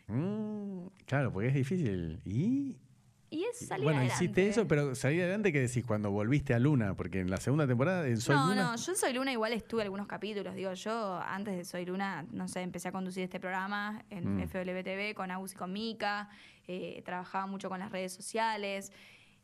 Mm, claro, porque es difícil. ¿Y? Y es salir bueno, adelante. hiciste eso, pero salir adelante, ¿qué decís? Cuando volviste a Luna, porque en la segunda temporada en Soy no, Luna. no, yo en Soy Luna igual estuve algunos capítulos. Digo, yo antes de Soy Luna, no sé, empecé a conducir este programa en Mm. FWTV con Agus y con Mika. eh, trabajaba mucho con las redes sociales.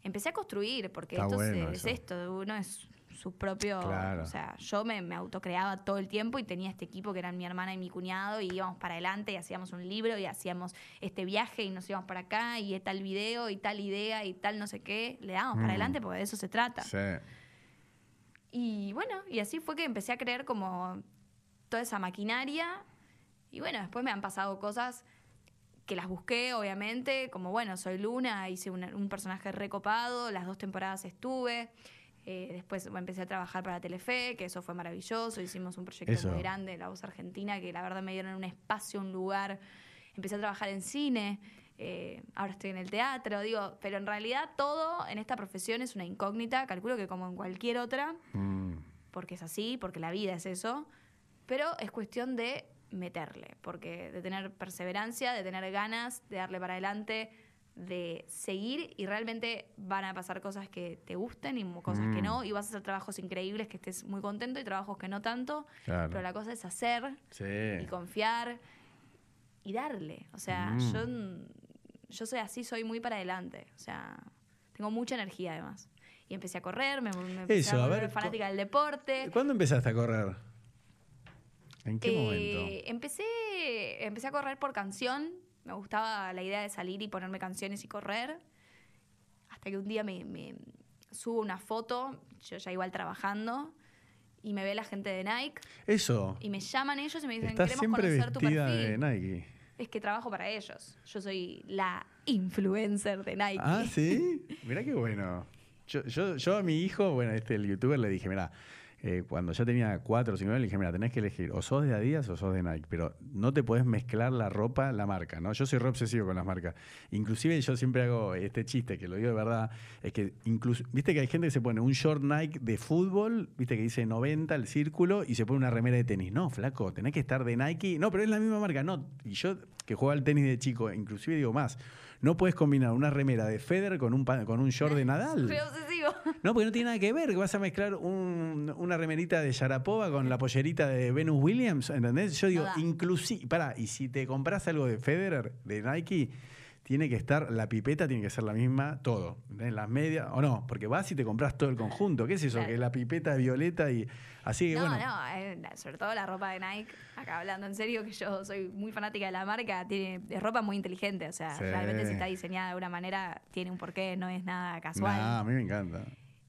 Empecé a construir, porque Está esto es- bueno es, esto, uno es su propio... Claro. O sea, yo me, me autocreaba todo el tiempo y tenía este equipo que eran mi hermana y mi cuñado y íbamos para adelante y hacíamos un libro y hacíamos este viaje y nos íbamos para acá y tal video y tal idea y tal no sé qué. Le dábamos Mm. para adelante porque de eso se trata. Sí. Y bueno, y así fue que empecé a creer como toda esa maquinaria. Y bueno, después me han pasado cosas que las busqué, obviamente, como bueno, soy Luna, hice un personaje recopado, las dos temporadas estuve. Eh, después empecé a trabajar para Telefe, que eso fue maravilloso. Hicimos un proyecto Eso. muy grande, La Voz Argentina, que la verdad me dieron un espacio, un lugar. Empecé a trabajar en cine, eh, ahora estoy en el teatro, digo, pero en realidad todo en esta profesión es una incógnita, calculo que como en cualquier otra, Mm, porque es así, porque la vida es eso, pero es cuestión de meterle, porque de tener perseverancia, de tener ganas, de darle para adelante, de seguir y realmente van a pasar cosas que te gusten y cosas que Mm. no, y vas a hacer trabajos increíbles que estés muy contento y trabajos que no tanto, claro. pero la cosa es hacer Sí. y confiar y darle. O sea, Mm. yo, yo soy así, soy muy para adelante. O sea, tengo mucha energía además. Y empecé a correr, me, me empecé Eso, a ver, fanática del deporte. ¿Cuándo empezaste a correr? ¿En qué Eh, momento? Empecé, empecé a correr por canción. Me gustaba la idea de salir y ponerme canciones y correr. Hasta que un día me, me subo una foto, yo ya igual trabajando, y me ve la gente de Nike. Eso. Y me llaman ellos y me dicen, Estás queremos conocer tu perfil. de Nike. Es que trabajo para ellos. Yo soy la influencer de Nike. Ah, sí. Mirá qué bueno. Yo, yo, yo a mi hijo, bueno, este el youtuber, le dije, mira, cuando ya tenía cuatro o cinco años, le dije, mira, tenés que elegir o sos de Adidas o sos de Nike, pero no te podés mezclar la ropa, la marca, ¿no? Yo soy re obsesivo con las marcas. Inclusive yo siempre hago este chiste, que lo digo de verdad, es que incluso, viste que hay gente que se pone un short Nike de fútbol, viste que dice 90 el círculo, y se pone una remera de tenis. No, flaco, tenés que estar de Nike. No, pero es la misma marca, no. Y yo, que juego al tenis de chico, inclusive digo más, no puedes combinar una remera de Federer con un, con un short de Nadal. Soy obsesivo. No, porque no tiene nada que ver. Vas a mezclar un- una remerita de Sharapova con la pollerita de Venus Williams, ¿entendés? Yo digo, inclusive, pará, y si te compras algo de Federer, de Nike, tiene que estar, la pipeta tiene que ser la misma, todo. ¿entendés? Las medias, o no, porque vas y te compras todo el conjunto. ¿Qué es eso? Claro. Que la pipeta es violeta y así que No, bueno. no, eh, sobre todo la ropa de Nike, acá hablando en serio, que yo soy muy fanática de la marca, tiene es ropa muy inteligente, o sea, Sí. realmente si está diseñada de una manera, tiene un porqué, no es nada casual. Nah, a mí me encanta.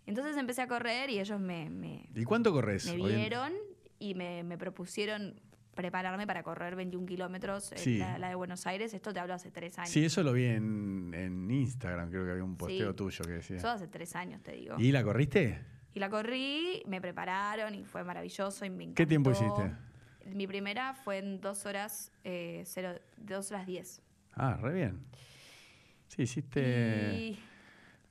Entonces empecé a correr y ellos me, me, ¿Y cuánto corres? me en- vieron y me, me propusieron prepararme para correr 21 kilómetros Sí. la, la de Buenos Aires. Esto te hablo hace tres años. Sí, eso lo vi en, en Instagram, creo que había un posteo Sí. tuyo que decía. Eso hace tres años, te digo. ¿Y la corriste? Y la corrí, me prepararon y fue maravilloso y me encantó. ¿Qué tiempo hiciste? Mi primera fue en dos horas, eh, cero, dos horas diez. Ah, re bien. Sí, hiciste. Y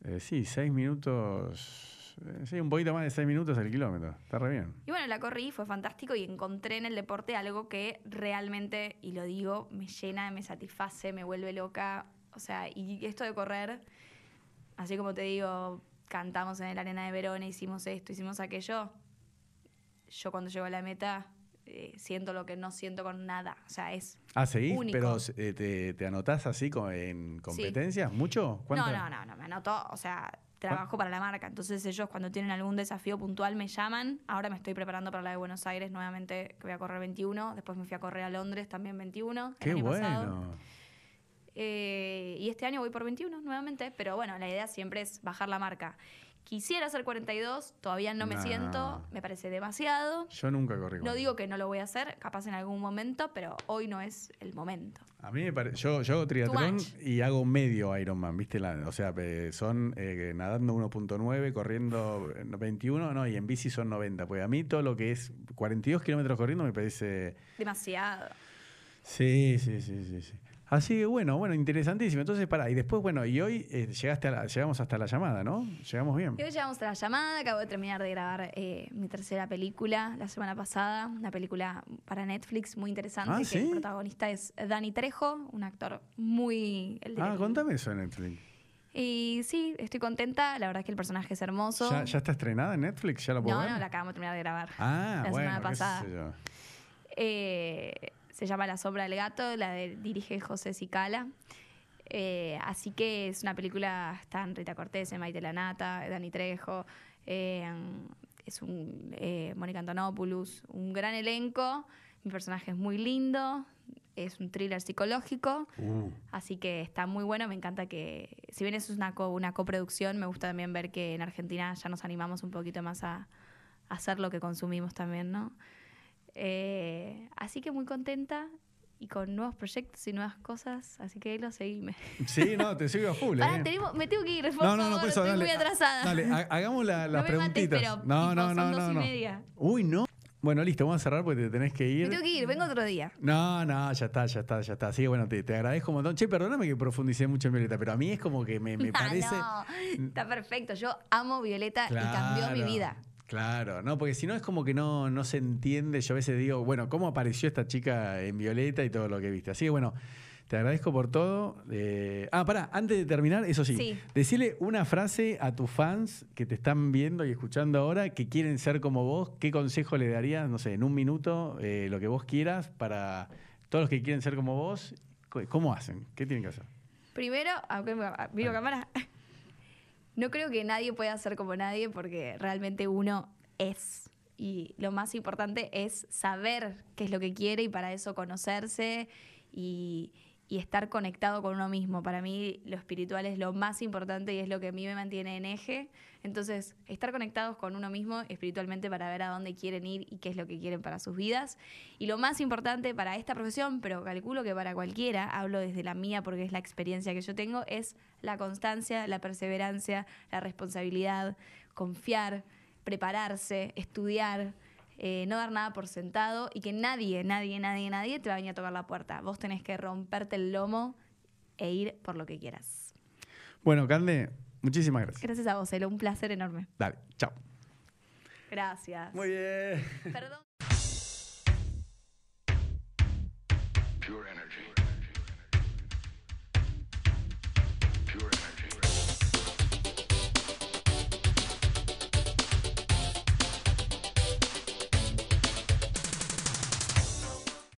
eh, sí, seis minutos. Eh, sí, un poquito más de seis minutos al kilómetro. Está re bien. Y bueno, la corrí, fue fantástico y encontré en el deporte algo que realmente, y lo digo, me llena, me satisface, me vuelve loca. O sea, y esto de correr, así como te digo, cantamos en la arena de Verona, hicimos esto, hicimos aquello. Yo cuando llego a la meta eh, siento lo que no siento con nada. O sea, es... Ah, seguís, Único. pero eh, te, te anotás así en competencias? ¿Mucho? No, ¿Cuánto? no, no, no, me anotó, o sea, trabajo para la marca. Entonces ellos cuando tienen algún desafío puntual me llaman. Ahora me estoy preparando para la de Buenos Aires nuevamente, que voy a correr 21. Después me fui a correr a Londres también 21. el Qué año bueno. pasado. Eh, y este año voy por 21 nuevamente, pero bueno, la idea siempre es bajar la marca. Quisiera hacer 42, todavía no me siento, me parece demasiado. Yo nunca corrí. No con- digo que no lo voy a hacer, capaz en algún momento, pero hoy no es el momento. A mí me parece. Yo, yo hago triatlón much. y hago medio Ironman, ¿viste? La- o sea, eh, son eh, nadando 1.9, corriendo eh, 21, no, y en bici son 90. Pues a mí todo lo que es 42 kilómetros corriendo me parece. Demasiado. Sí, sí, sí, sí. sí. Así que bueno, bueno, interesantísimo. Entonces, pará, y después, bueno, y hoy eh, llegaste a la- llegamos hasta la llamada, ¿no? Llegamos bien. Y hoy llegamos a la llamada, acabo de terminar de grabar eh, mi tercera película la semana pasada, una película para Netflix muy interesante, Ah, que ¿sí? el protagonista es Dani Trejo, un actor muy... el Ah, contame eso en Netflix. Y sí, estoy contenta, la verdad es que el personaje es hermoso. ¿Ya, ya está estrenada en Netflix? ¿Ya la puedo no, ver? no, la acabamos de terminar de grabar. Ah, la bueno, semana qué sé pasada. yo. Eh, se llama La sombra del gato, la de, dirige José Cicala. Eh, así que es una película, están Rita Cortés, Maite Lanata, Dani Trejo, eh, es un eh, Mónica Antonopoulos, un gran elenco, mi personaje es muy lindo, es un thriller psicológico, Uh, así que está muy bueno, me encanta que, si bien eso es una, co- una coproducción, me gusta también ver que en Argentina ya nos animamos un poquito más a, a hacer lo que consumimos también, ¿no? Eh, así que muy contenta y con nuevos proyectos y nuevas cosas, así que lo seguime. sí, no, te sigo a full. Pará, eh. tenemos- me tengo que ir, por No, favor, no, no, por eso, estoy dale. muy atrasada. Dale, ha- hagamos la- las No me mates, preguntitas. pero, no, no, no, no. Uy, no. Bueno, listo, vamos a cerrar porque te tenés que Me ir. tengo que ir, vengo otro día. No, no, ya está, ya está, ya está. Así que bueno, te, te agradezco un montón. Che, perdóname que profundicé mucho en Violeta, pero a mí es como que me, me Ah, parece. no, está perfecto. Yo amo Violeta y cambió mi Claro, vida. Claro, no, porque si no es como que no, no se entiende. Yo a veces digo, bueno, ¿cómo apareció esta chica en Violeta y todo lo que viste? Así que bueno, te agradezco por todo. Eh, ah, pará, antes de terminar, eso sí, Sí. decirle una frase a tus fans que te están viendo y escuchando ahora, que quieren ser como vos. ¿Qué consejo le darías, no sé, en un minuto, eh, lo que vos quieras, para todos los que quieren ser como vos? ¿Cómo hacen? ¿Qué tienen que hacer? Primero, aunque me- miro cámara, no creo que nadie pueda ser como nadie porque realmente uno es. Y lo más importante es saber qué es lo que quiere y para eso conocerse y, y estar conectado con uno mismo. Para mí lo espiritual es lo más importante y es lo que a mí me mantiene en eje. Entonces, estar conectados con uno mismo espiritualmente para ver a dónde quieren ir y qué es lo que quieren para sus vidas. Y lo más importante para esta profesión, pero calculo que para cualquiera, hablo desde la mía porque es la experiencia que yo tengo, es la constancia, la perseverancia, la responsabilidad, confiar, prepararse, estudiar, eh, no dar nada por sentado y que nadie, nadie, nadie, nadie te va a venir a tocar la puerta. Vos tenés que romperte el lomo e ir por lo que quieras. Bueno, Cande, muchísimas gracias. Gracias a vos, Elo. Un placer enorme. Dale, chao. Gracias. Muy bien. Perdón.